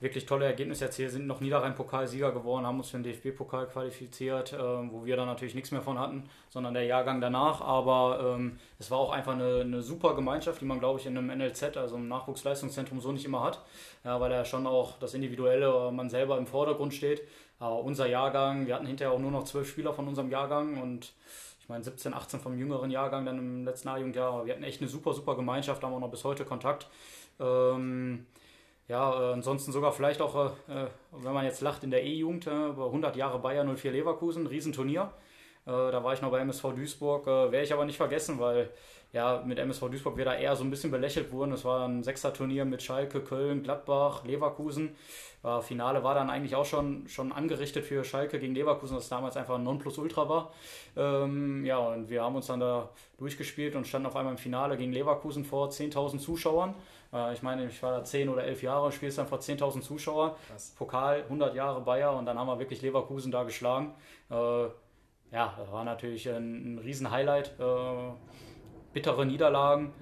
wirklich tolle Ergebnisse erzielt, sind noch Niederrhein-Pokalsieger geworden, haben uns für den DFB-Pokal qualifiziert, äh, wo wir dann natürlich nichts mehr von hatten, sondern der Jahrgang danach. Aber ähm, es war auch einfach eine, eine super Gemeinschaft, die man, glaube ich, in einem NLZ, also im Nachwuchsleistungszentrum, so nicht immer hat. Ja, weil da schon auch das Individuelle, äh, man selber im Vordergrund steht. Aber unser Jahrgang, wir hatten hinterher auch nur noch zwölf Spieler von unserem Jahrgang und ich meine 17, 18 vom jüngeren Jahrgang dann im letzten A-Jugendjahr. Wir hatten echt eine super, super Gemeinschaft, haben auch noch bis heute Kontakt. Ähm, ja, äh, ansonsten sogar vielleicht auch, äh, wenn man jetzt lacht, in der E-Jugend, äh, über 100 Jahre Bayer 04 Leverkusen, Riesenturnier. Äh, da war ich noch bei MSV Duisburg, äh, werde ich aber nicht vergessen, weil ja, mit MSV Duisburg wir da eher so ein bisschen belächelt wurden. Es war ein Sechser-Turnier mit Schalke, Köln, Gladbach, Leverkusen. Äh, Finale war dann eigentlich auch schon, schon angerichtet für Schalke gegen Leverkusen, das damals einfach ein Nonplusultra war. Ähm, ja, und wir haben uns dann da durchgespielt und standen auf einmal im Finale gegen Leverkusen vor 10.000 Zuschauern. Äh, ich meine, ich war da 10 oder 11 Jahre, spielst dann vor 10.000 Zuschauern. Pokal, 100 Jahre Bayer und dann haben wir wirklich Leverkusen da geschlagen. Äh, ja, das war natürlich ein, ein Riesen-Highlight. Äh, bittere Niederlagen,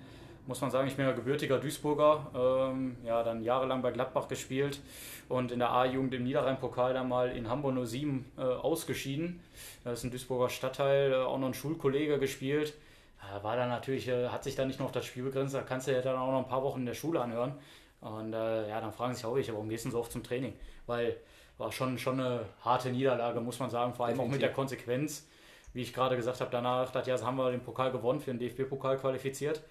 muss man sagen. Ich bin ja gebürtiger Duisburger, ähm, ja, dann jahrelang bei Gladbach gespielt und in der A-Jugend im Niederrhein-Pokal dann mal in Hamburg 07 äh, ausgeschieden. Das ist ein Duisburger Stadtteil, äh, auch noch ein Schulkollege gespielt. Äh, war dann natürlich, äh, hat sich dann nicht nur auf das Spiel begrenzt, da kannst du ja dann auch noch ein paar Wochen in der Schule anhören. Und äh, ja, dann fragen sich auch ich, warum gehst du so oft zum Training? Weil war schon, schon eine harte Niederlage, muss man sagen, vor allem Definitiv. auch mit der Konsequenz wie ich gerade gesagt habe, danach das Jahr haben wir den Pokal gewonnen, für den DFB-Pokal qualifiziert.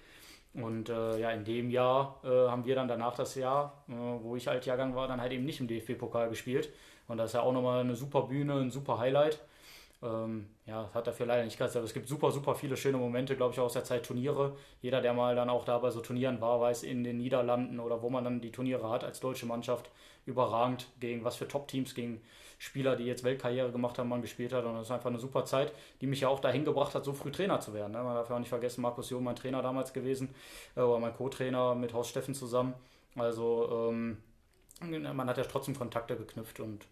Und äh, ja, in dem Jahr äh, haben wir dann danach das Jahr, äh, wo ich Altjahrgang war, dann halt eben nicht im DFB-Pokal gespielt. Und das ist ja auch nochmal eine super Bühne, ein super Highlight. Ähm, ja, hat dafür leider nicht gereicht, aber es gibt super, super viele schöne Momente, glaube ich, aus der Zeit Turniere. Jeder, der mal dann auch da bei so Turnieren war, weiß in den Niederlanden oder wo man dann die Turniere hat als deutsche Mannschaft, überragend gegen was für Top-Teams, gegen Spieler, die jetzt Weltkarriere gemacht haben, man gespielt hat. Und das ist einfach eine super Zeit, die mich ja auch dahin gebracht hat, so früh Trainer zu werden. Ne? Man darf ja auch nicht vergessen, Markus Jung, mein Trainer damals gewesen, äh, oder mein Co-Trainer mit Horst Steffen zusammen. Also ähm, man hat ja trotzdem Kontakte geknüpft und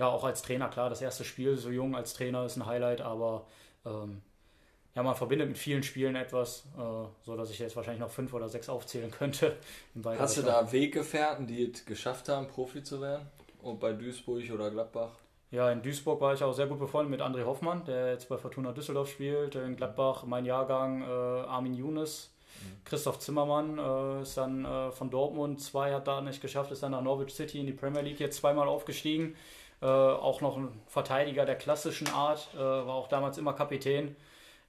ja, auch als Trainer, klar, das erste Spiel so jung als Trainer ist ein Highlight, aber ähm, ja, man verbindet mit vielen Spielen etwas, äh, so dass ich jetzt wahrscheinlich noch fünf oder sechs aufzählen könnte. (laughs) Hast du da Weggefährten, die es geschafft haben, Profi zu werden? Und bei Duisburg oder Gladbach? Ja, in Duisburg war ich auch sehr gut befreundet mit André Hoffmann, der jetzt bei Fortuna Düsseldorf spielt. In Gladbach mein Jahrgang äh, Armin Younes. Mhm. Christoph Zimmermann äh, ist dann äh, von Dortmund, zwei hat da nicht geschafft, ist dann nach Norwich City in die Premier League jetzt zweimal aufgestiegen. Äh, auch noch ein Verteidiger der klassischen Art, äh, war auch damals immer Kapitän.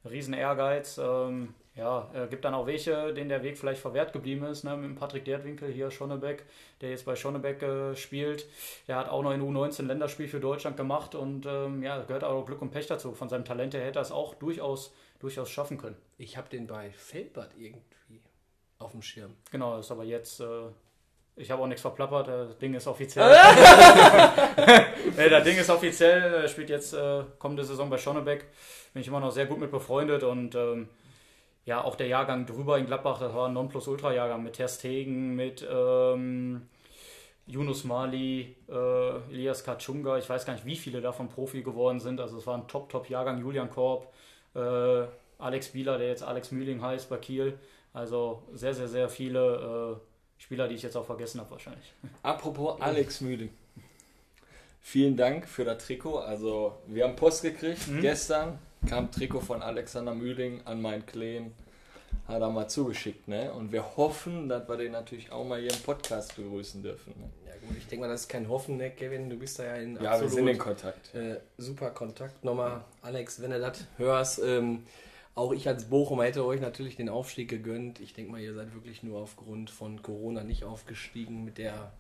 Riesen Ehrgeiz. Ähm, ja, äh, gibt dann auch welche, denen der Weg vielleicht verwehrt geblieben ist, ne, mit dem Patrick Dertwinkel, hier Schonnebeck, der jetzt bei Schonnebeck äh, spielt. Der hat auch noch in U19 Länderspiel für Deutschland gemacht und ähm, ja, gehört auch Glück und Pech dazu. Von seinem Talent her hätte er es auch durchaus, durchaus schaffen können. Ich habe den bei Feldbad irgendwie auf dem Schirm. Genau, ist aber jetzt. Äh, ich habe auch nichts verplappert, das Ding ist offiziell. (laughs) (laughs) das Ding ist offiziell, er spielt jetzt äh, kommende Saison bei Schonnebeck. Bin ich immer noch sehr gut mit befreundet und ähm, ja, auch der Jahrgang drüber in Gladbach, das war ein Nonplusultra-Jahrgang mit Ter Stegen, mit ähm, Yunus Mali, äh, Elias Kachunga, ich weiß gar nicht, wie viele davon Profi geworden sind. Also es war ein Top-Top-Jahrgang, Julian Korb, äh, Alex Bieler, der jetzt Alex Mühling heißt bei Kiel. Also sehr, sehr, sehr viele äh, Spieler, die ich jetzt auch vergessen habe wahrscheinlich. Apropos Alex Mühling. Vielen Dank für das Trikot. Also wir haben Post gekriegt mhm. gestern kam Trikot von Alexander Mühling an meinen Kleen, hat er mal zugeschickt, ne? Und wir hoffen, dass wir den natürlich auch mal hier im Podcast begrüßen dürfen. Ne? Ja gut, ich denke mal, das ist kein Hoffen, ne, Kevin? Du bist da ja in Ja, wir sind in Kontakt. Äh, super Kontakt. Nochmal, Alex, wenn du das hörst, ähm, auch ich als Bochumer hätte euch natürlich den Aufstieg gegönnt. Ich denke mal, ihr seid wirklich nur aufgrund von Corona nicht aufgestiegen mit der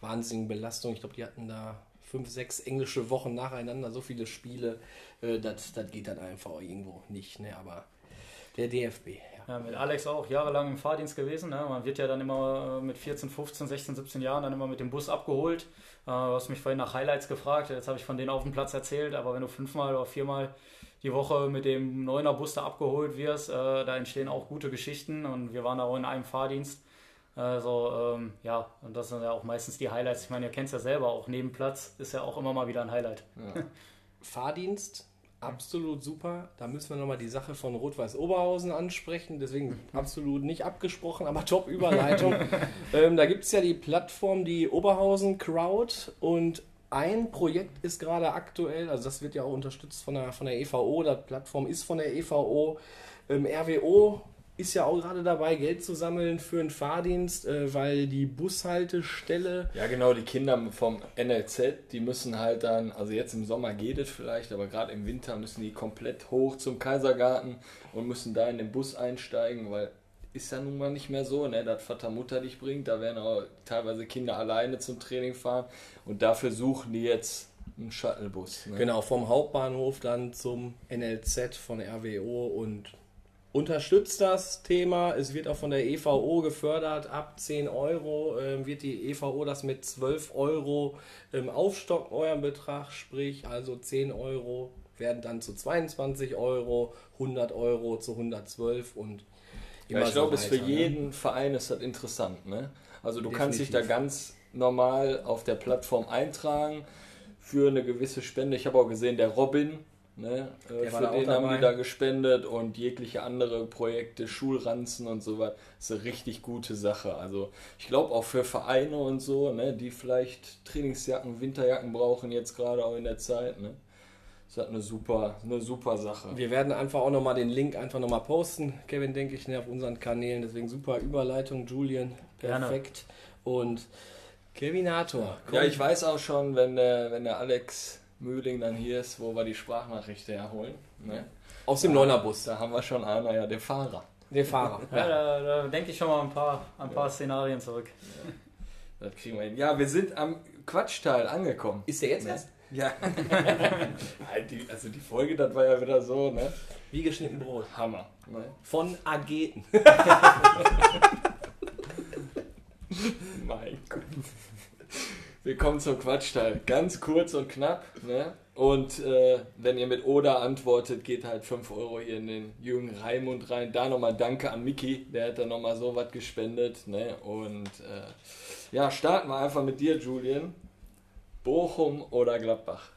wahnsinnigen Belastung. Ich glaube, die hatten da fünf, sechs englische Wochen nacheinander, so viele Spiele, äh, das, das geht dann einfach irgendwo nicht. Ne? Aber der DFB. Ja. ja. mit Alex auch jahrelang im Fahrdienst gewesen. Ne? Man wird ja dann immer äh, mit 14, 15, 16, 17 Jahren dann immer mit dem Bus abgeholt. Äh, du hast mich vorhin nach Highlights gefragt, jetzt habe ich von denen auf dem Platz erzählt, aber wenn du fünfmal oder viermal die Woche mit dem Neuner Bus da abgeholt wirst, äh, da entstehen auch gute Geschichten und wir waren auch in einem Fahrdienst also ähm, ja, und das sind ja auch meistens die Highlights. Ich meine, ihr kennt es ja selber, auch neben Platz ist ja auch immer mal wieder ein Highlight. Ja. (laughs) Fahrdienst, absolut super. Da müssen wir nochmal die Sache von Rot-Weiß Oberhausen ansprechen. Deswegen absolut nicht abgesprochen, aber top Überleitung. (laughs) ähm, da gibt es ja die Plattform, die Oberhausen Crowd und ein Projekt ist gerade aktuell, also das wird ja auch unterstützt von der, von der EVO, die Plattform ist von der EVO, ähm, RWO ist ja auch gerade dabei, Geld zu sammeln für einen Fahrdienst, äh, weil die Bushaltestelle. Ja, genau, die Kinder vom NLZ, die müssen halt dann, also jetzt im Sommer geht es vielleicht, aber gerade im Winter müssen die komplett hoch zum Kaisergarten und müssen da in den Bus einsteigen, weil ist ja nun mal nicht mehr so, ne, dass Vater Mutter dich bringt. Da werden auch teilweise Kinder alleine zum Training fahren und dafür suchen die jetzt einen Shuttlebus. Ne? Genau, vom Hauptbahnhof dann zum NLZ von RWO und unterstützt das Thema. Es wird auch von der EVO gefördert. Ab 10 Euro ähm, wird die EVO das mit 12 Euro ähm, aufstocken, euren Betrag. Sprich, also 10 Euro werden dann zu 22 Euro, 100 Euro zu 112 und ja, ich glaube, so für ne? jeden Verein ist das interessant. Ne? Also du Definitiv. kannst dich da ganz normal auf der Plattform eintragen für eine gewisse Spende. Ich habe auch gesehen, der Robin, ne, äh, für den haben die da gespendet und jegliche andere Projekte, Schulranzen und so was. Ist eine richtig gute Sache. Also ich glaube auch für Vereine und so, ne, die vielleicht Trainingsjacken, Winterjacken brauchen, jetzt gerade auch in der Zeit. Ne. Das ist halt eine super, eine super Sache. Wir werden einfach auch nochmal den Link einfach nochmal posten, Kevin, denke ich, ne, auf unseren Kanälen. Deswegen super Überleitung, Julian. Perfekt. Gerne. Und Kevinator. Ja, ich weiß auch schon, wenn der, wenn der Alex Mühling dann hier ist, wo wir die Sprachnachricht herholen. Ne? Aus dem Neunerbus. Da haben wir schon einer, ja, den Fahrer. Den Fahrer. (laughs) ja, da, da denke ich schon mal ein paar, ein paar ja. Szenarien zurück. Ja. Das kriegen wir hin. Ja, wir sind am Quatschteil angekommen. Ist der jetzt ne? erst? Ja. (laughs) also die Folge, das war ja wieder so, ne? Wie geschnitten Brot. Hammer. Ne? Von Ageten. (laughs) mein Gott. Willkommen zum Quatschteil. Ganz kurz und knapp. Ne? Und äh, wenn ihr mit Oder antwortet, geht halt 5 Euro hier in den Jürgen Raimund rein. Da nochmal Danke an Miki, der hat da nochmal so was gespendet. Ne? Und äh, ja, starten wir einfach mit dir, Julian. Bochum oder Gladbach?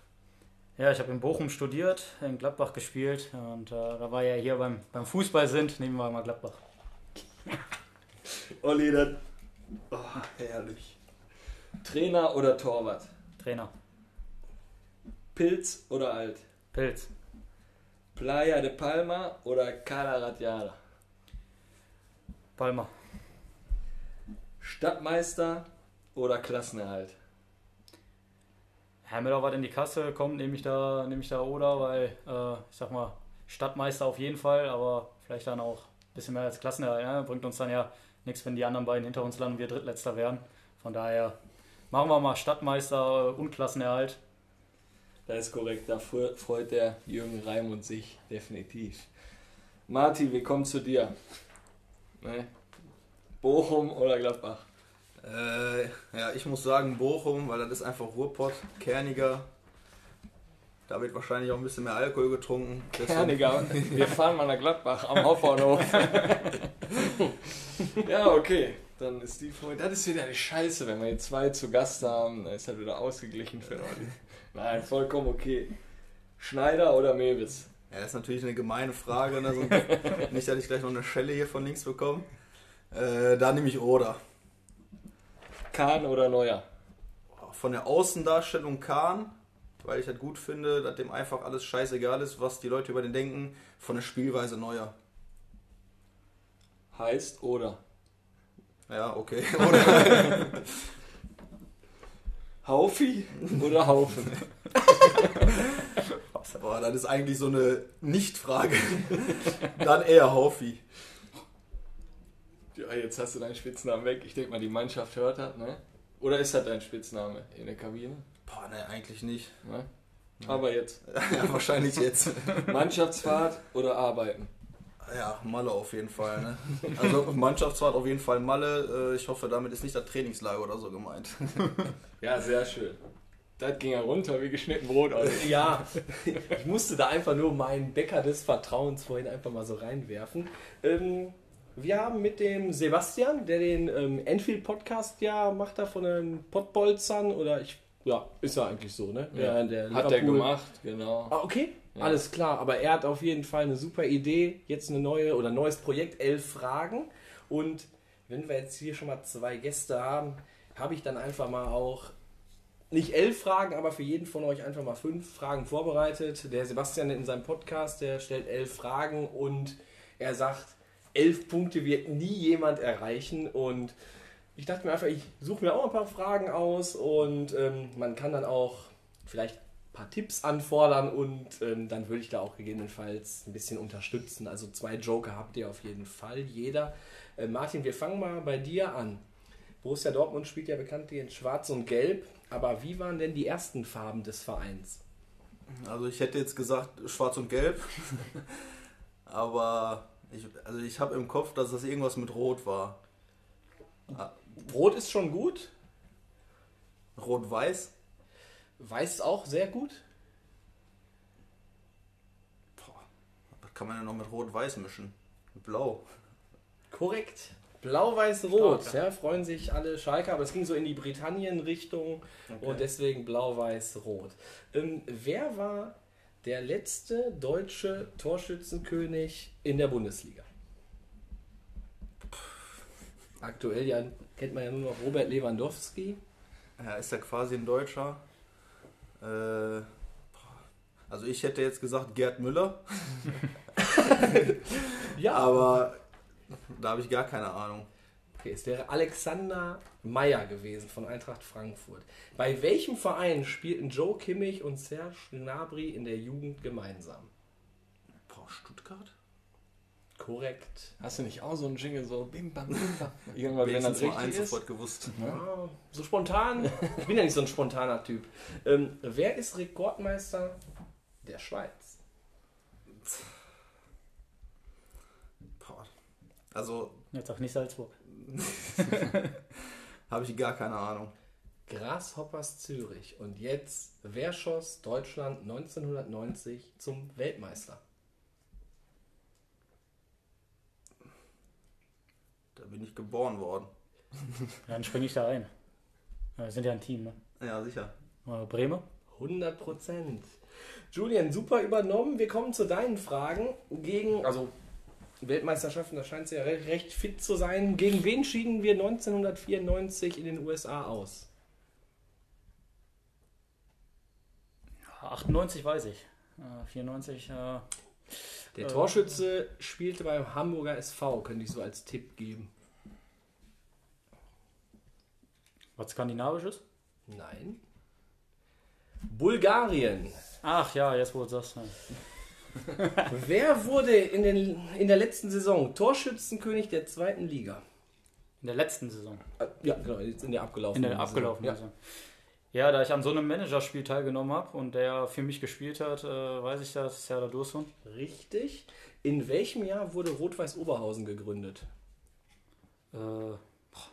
Ja, ich habe in Bochum studiert, in Gladbach gespielt und äh, da war ja hier beim, beim Fußball sind, nehmen wir mal Gladbach. (laughs) Olli, das Oh, herrlich. Trainer oder Torwart? Trainer. Pilz oder Alt? Pilz. Playa de Palma oder Cala Ratjada? Palma. Stadtmeister oder Klassenerhalt? Da was in die Kasse kommt, nehme ich da, ich da oder, weil äh, ich sag mal, Stadtmeister auf jeden Fall, aber vielleicht dann auch ein bisschen mehr als Klassenerhalt. Ja? Bringt uns dann ja nichts, wenn die anderen beiden hinter uns landen und wir Drittletzter werden. Von daher machen wir mal Stadtmeister und Klassenerhalt. Das ist korrekt, da freut der Jürgen Raimund sich definitiv. Martin, wir kommen zu dir. Ne? Bochum oder Gladbach? Äh, ja, ich muss sagen Bochum, weil das ist einfach Ruhrpott, kerniger. Da wird wahrscheinlich auch ein bisschen mehr Alkohol getrunken. Kerniger, (laughs) wir fahren mal nach Gladbach am Hauptbahnhof. (laughs) ja, okay. Dann ist die Folge. Das ist wieder die Scheiße, wenn wir jetzt zwei zu Gast haben. Dann ist halt wieder ausgeglichen für Leute. Nein, vollkommen okay. Schneider oder Mewis? Ja, das ist natürlich eine gemeine Frage. Ne? So, (laughs) nicht, dass ich gleich noch eine Schelle hier von links bekomme. Äh, da nehme ich Oder. Kahn oder Neuer? Von der Außendarstellung Kahn, weil ich halt gut finde, dass dem einfach alles scheißegal ist, was die Leute über den denken. Von der Spielweise Neuer heißt oder. Ja, okay. (laughs) Oder. Haufi oder Haufen? (laughs) Boah, das ist eigentlich so eine Nicht-Frage. Dann eher Haufi. Ja, jetzt hast du deinen Spitznamen weg. Ich denke mal, die Mannschaft hört das, ne? Oder ist das dein Spitzname in der Kabine? Boah, ne, eigentlich nicht. Ne? Aber jetzt. (laughs) ja, wahrscheinlich jetzt. (laughs) Mannschaftsfahrt oder Arbeiten? Ja, Malle auf jeden Fall. Ne? Also Mannschaftsfahrt auf jeden Fall Malle. Äh, ich hoffe, damit ist nicht das Trainingslager oder so gemeint. (laughs) Ja, sehr schön. Das ging ja runter wie geschnitten Brot. Also. Ja, ich musste da einfach nur meinen Bäcker des Vertrauens vorhin einfach mal so reinwerfen. Ähm, wir haben mit dem Sebastian, der den ähm, Enfield-Podcast ja macht, da von den Pottbolzern oder ich, ja, ist ja eigentlich so, ne? Ja, der, der Hat er gemacht, genau. Ah, okay. Ja. Alles klar, aber er hat auf jeden Fall eine super Idee, jetzt eine neue oder neues Projekt, elf Fragen. Und wenn wir jetzt hier schon mal zwei Gäste haben, habe ich dann einfach mal auch nicht elf Fragen, aber für jeden von euch einfach mal fünf Fragen vorbereitet. Der Sebastian in seinem Podcast, der stellt elf Fragen und er sagt, elf Punkte wird nie jemand erreichen und ich dachte mir einfach, ich suche mir auch ein paar Fragen aus und ähm, man kann dann auch vielleicht ein paar Tipps anfordern und ähm, dann würde ich da auch gegebenenfalls ein bisschen unterstützen. Also zwei Joker habt ihr auf jeden Fall, jeder. Äh, Martin, wir fangen mal bei dir an. Borussia Dortmund spielt ja bekanntlich in Schwarz und Gelb, aber wie waren denn die ersten Farben des Vereins? Also ich hätte jetzt gesagt schwarz und gelb. (laughs) Aber ich, also ich habe im Kopf, dass das irgendwas mit Rot war. Rot ist schon gut, Rot-Weiß? Weiß ist auch sehr gut. Boah, Was kann man denn noch mit Rot-Weiß mischen? Mit Blau. Korrekt. Blau-Weiß-Rot, ja, freuen sich alle Schalke, aber es ging so in die Britannien-Richtung und deswegen Blau-Weiß-Rot. Ähm, wer war der letzte deutsche Torschützenkönig in der Bundesliga? Aktuell ja, kennt man ja nur noch Robert Lewandowski. Ja, ist ja quasi ein Deutscher. Äh, also ich hätte jetzt gesagt Gerd Müller, (laughs) Ja, (laughs) aber da habe ich gar keine Ahnung. Okay, es wäre Alexander Meyer gewesen von Eintracht Frankfurt. Bei welchem Verein spielten Joe Kimmich und Serge Gnabry in der Jugend gemeinsam? Boah, Stuttgart? Korrekt. Hast du nicht auch so einen Jingle, so bim bam, bim bam? (laughs) Irgendwann, wenn Wenigstens das richtig ist. sofort gewusst. Ja, so spontan. Ich bin ja nicht so ein spontaner Typ. Ähm, wer ist Rekordmeister der Schweiz? Boah. Also Jetzt auch nicht Salzburg. (laughs) habe ich gar keine Ahnung. Grasshoppers Zürich. Und jetzt, wer schoss Deutschland 1990 zum Weltmeister? Da bin ich geboren worden. (laughs) Dann springe ich da rein. Wir sind ja ein Team, ne? Ja, sicher. Äh, Bremen? 100 Prozent. Julian, super übernommen. Wir kommen zu deinen Fragen. Gegen, also Weltmeisterschaften, da scheint es ja re- recht fit zu sein. Gegen wen schieden wir 1994 in den USA aus? 98 weiß ich. Äh, 94, äh, Der Äh. Torschütze spielte beim Hamburger SV, könnte ich so als Tipp geben. was Skandinavisches? Nein. Bulgarien. Ach ja, jetzt wo du das sagst. Ja. (laughs) Wer wurde in, den, in der letzten Saison Torschützenkönig der zweiten Liga? In der letzten Saison. Äh, Ja, genau, jetzt in der In abgelaufenen der abgelaufenen Ja. Saison. Ja, da ich an so einem Managerspiel teilgenommen habe und der für mich gespielt hat, äh, weiß ich das, Serdar Dursun. Richtig. In welchem Jahr wurde Rot-Weiß Oberhausen gegründet? Äh, boah,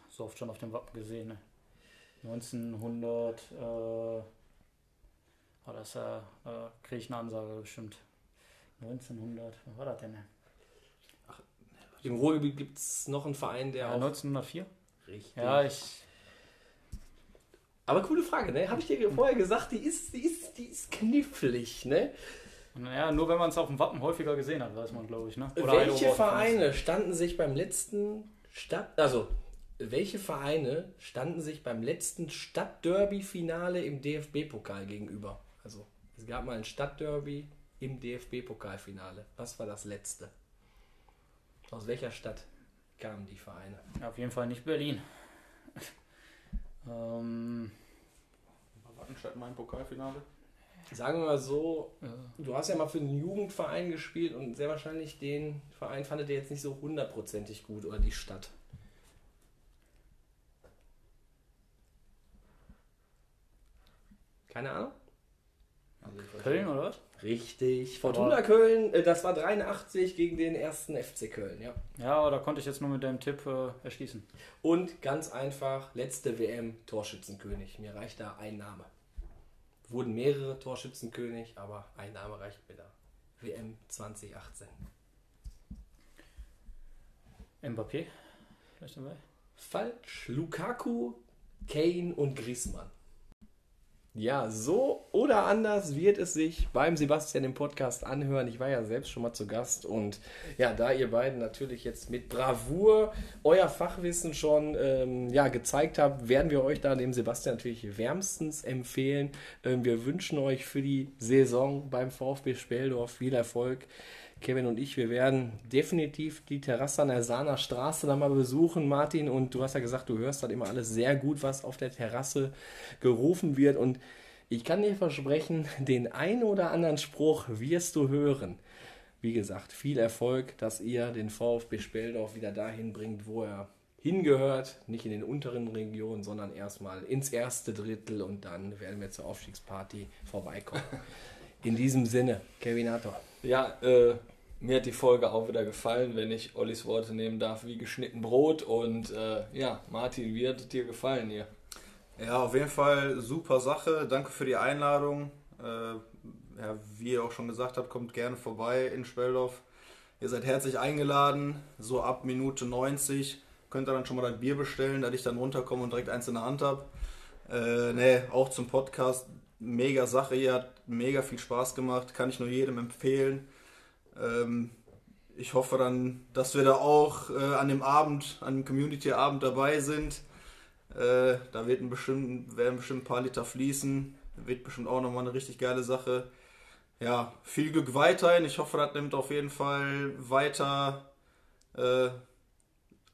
so oft schon auf dem Wappen gesehen. Ne? 1900, äh, oh, das äh, kriege ich eine Ansage bestimmt. 1900, was war das denn? ne? Im Ruhrgebiet gibt es noch einen Verein, der Ja, auch... 1904? Richtig. Ja, ich. Aber coole Frage, ne? Habe ich dir vorher gesagt, die ist, die ist, die ist knifflig, ne? Ja, nur wenn man es auf dem Wappen häufiger gesehen hat, weiß man, glaube ich. Ne? welche Heilbronn. Vereine standen sich beim letzten Stadt... Also, welche Vereine standen sich beim letzten Stadtderby-Finale im DFB-Pokal gegenüber? Also, es gab mal ein Stadtderby im DFB-Pokalfinale. Was war das letzte? Aus welcher Stadt kamen die Vereine? Auf jeden Fall nicht Berlin. ähm, Wattenstadt mein Pokalfinale. Sagen wir mal so, ja. du hast ja mal für einen Jugendverein gespielt und sehr wahrscheinlich den Verein fandet ihr jetzt nicht so hundertprozentig gut oder die Stadt. Keine Ahnung? Köln oder was? Richtig. Fortuna Köln, äh, das war 83 gegen den ersten FC Köln, ja. Ja, aber da konnte ich jetzt nur mit deinem Tipp äh, erschließen. Und ganz einfach, letzte WM Torschützenkönig. Mir reicht da ein Name. Wurden mehrere Torschützenkönig, aber ein Name reicht mir da. WM 2018. Mbappé? Vielleicht dabei? Falsch. Lukaku, Kane und Griezmann. Ja, so oder anders wird es sich beim Sebastian im Podcast anhören. Ich war ja selbst schon mal zu Gast und ja, da ihr beiden natürlich jetzt mit Bravour euer Fachwissen schon ähm, ja, gezeigt habt, werden wir euch da dem Sebastian natürlich wärmstens empfehlen. Ähm, wir wünschen euch für die Saison beim VfB Speldorf viel Erfolg. Kevin und ich, wir werden definitiv die Terrasse an der Sahner Straße da mal besuchen, Martin. Und du hast ja gesagt, du hörst halt immer alles sehr gut, was auf der Terrasse gerufen wird. Und ich kann dir versprechen, den einen oder anderen Spruch wirst du hören. Wie gesagt, viel Erfolg, dass ihr den VfB Speldorf wieder dahin bringt, wo er hingehört. Nicht in den unteren Regionen, sondern erstmal ins erste Drittel und dann werden wir zur Aufstiegsparty vorbeikommen. (laughs) In diesem Sinne, Kevin Hatter. Ja, äh, mir hat die Folge auch wieder gefallen, wenn ich Ollis Worte nehmen darf, wie geschnitten Brot. Und äh, ja, Martin, wie hat es dir gefallen hier? Ja, auf jeden Fall super Sache. Danke für die Einladung. Äh, ja, wie ihr auch schon gesagt habt, kommt gerne vorbei in Speldorf. Ihr seid herzlich eingeladen. So ab Minute 90 könnt ihr dann schon mal ein Bier bestellen, dass ich dann runterkomme und direkt eins in der Hand habe. Äh, nee, auch zum Podcast. Mega Sache hier, hat mega viel Spaß gemacht. Kann ich nur jedem empfehlen. Ähm, ich hoffe dann, dass wir da auch äh, an dem Abend, an dem Community-Abend dabei sind. Äh, da wird bestimmt, werden bestimmt ein paar Liter fließen. Wird bestimmt auch nochmal eine richtig geile Sache. Ja, viel Glück weiterhin. Ich hoffe, das nimmt auf jeden Fall weiter, äh,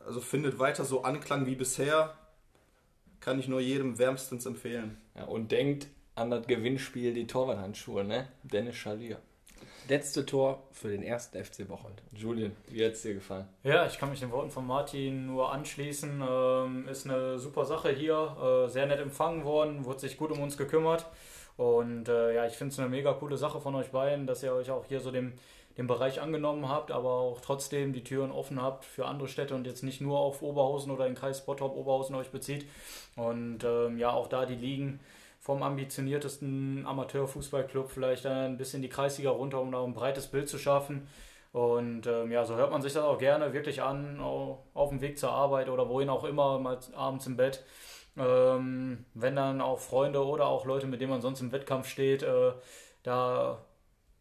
also findet weiter so Anklang wie bisher. Kann ich nur jedem wärmstens empfehlen. Ja, und denkt an das Gewinnspiel die Torwarthandschuhe, ne? Dennis Schalier. Letzte Tor für den ersten FC Bocholt. Julian, wie hat es dir gefallen? Ja, ich kann mich den Worten von Martin nur anschließen. Ähm, ist eine super Sache hier, äh, sehr nett empfangen worden, wurde sich gut um uns gekümmert. Und äh, ja, ich finde es eine mega coole Sache von euch beiden, dass ihr euch auch hier so dem, dem Bereich angenommen habt, aber auch trotzdem die Türen offen habt für andere Städte und jetzt nicht nur auf Oberhausen oder den Kreis Bottrop Oberhausen euch bezieht. Und ähm, ja, auch da die Ligen vom ambitioniertesten Amateurfußballclub vielleicht ein bisschen die Kreisliga runter, um da ein breites Bild zu schaffen. Und ähm, ja, so hört man sich das auch gerne wirklich an, auf dem Weg zur Arbeit oder wohin auch immer, mal abends im Bett. Ähm, wenn dann auch Freunde oder auch Leute, mit denen man sonst im Wettkampf steht, äh, da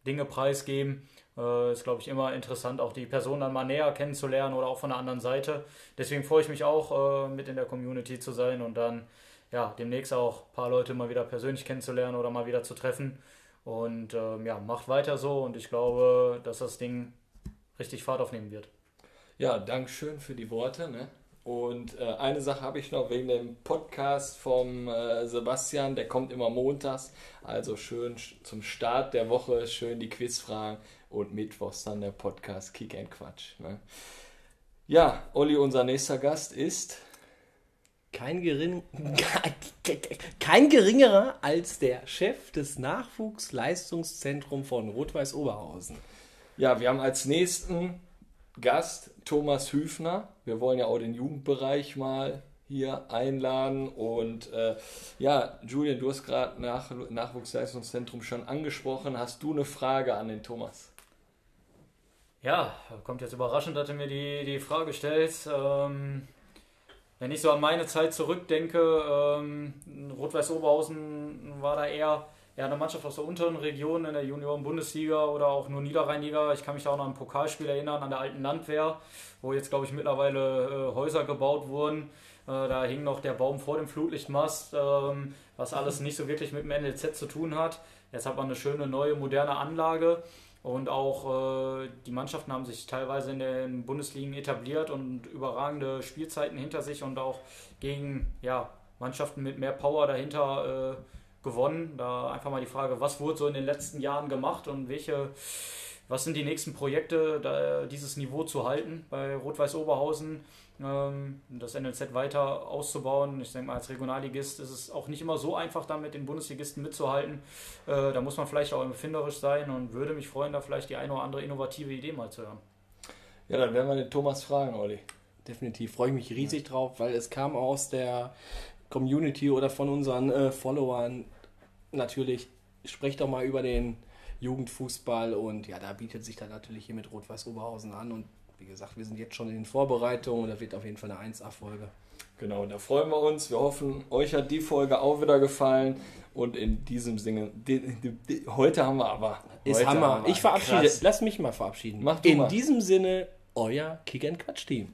Dinge preisgeben. Äh, ist, glaube ich, immer interessant, auch die Person dann mal näher kennenzulernen oder auch von der anderen Seite. Deswegen freue ich mich auch, äh, mit in der Community zu sein und dann ja, demnächst auch ein paar Leute mal wieder persönlich kennenzulernen oder mal wieder zu treffen. Und ähm, ja, macht weiter so und ich glaube, dass das Ding richtig Fahrt aufnehmen wird. Ja, Dankeschön für die Worte. Ne? Und äh, eine Sache habe ich noch wegen dem Podcast vom äh, Sebastian, der kommt immer montags. Also schön zum Start der Woche, schön die Quizfragen und mittwochs dann der Podcast Kick and Quatsch. Ne? Ja, Olli, unser nächster Gast ist kein, gering, (laughs) kein geringerer als der Chef des Nachwuchsleistungszentrums von Rot-Weiß Oberhausen. Ja, wir haben als nächsten Gast Thomas Hüfner. Wir wollen ja auch den Jugendbereich mal hier einladen. Und äh, ja, Julian, du hast gerade Nach Nachwuchsleistungszentrum schon angesprochen. Hast du eine Frage an den Thomas? Ja, kommt jetzt überraschend, dass du mir die, die Frage stellst. Ähm, wenn ich so an meine Zeit zurückdenke, ähm, Rot-Weiß Oberhausen war da eher, eher eine Mannschaft aus der unteren Region in der Junioren-Bundesliga oder auch nur Niederrheinliga. Ich kann mich da auch noch an ein Pokalspiel erinnern, an der alten Landwehr, wo jetzt, glaube ich, mittlerweile äh, Häuser gebaut wurden. Äh, da hing noch der Baum vor dem Flutlichtmast, ähm, was alles nicht so wirklich mit dem NLZ zu tun hat. Jetzt hat man eine schöne neue moderne Anlage. Und auch äh, die Mannschaften haben sich teilweise in den Bundesligen etabliert und überragende Spielzeiten hinter sich und auch gegen ja, Mannschaften mit mehr Power dahinter äh, gewonnen. Da einfach mal die Frage, was wurde so in den letzten Jahren gemacht und welche, was sind die nächsten Projekte, da, dieses Niveau zu halten bei Rot-Weiß Oberhausen? Ähm, das NLZ weiter auszubauen. Ich denke mal, als Regionalligist ist es auch nicht immer so einfach, da mit den Bundesligisten mitzuhalten. Äh, da muss man vielleicht auch empfinderisch sein und würde mich freuen, da vielleicht die eine oder andere innovative Idee mal zu hören. Ja, dann werden wir den Thomas fragen, Olli. Definitiv freue ich mich riesig drauf, weil es kam aus der Community oder von unseren äh, Followern natürlich, sprecht doch mal über den Jugendfußball und ja, da bietet sich dann natürlich hier mit Rot-Weiß Oberhausen an und wie gesagt, wir sind jetzt schon in den Vorbereitungen und da wird auf jeden Fall eine 1A-Folge. Genau, da freuen wir uns. Wir hoffen, euch hat die Folge auch wieder gefallen. Und in diesem Sinne, heute haben wir aber. Ist Hammer. haben wir- Ich verabschiede. Krass. Lass mich mal verabschieden. Mach du In mal. diesem Sinne, euer Kick and Quatsch Team.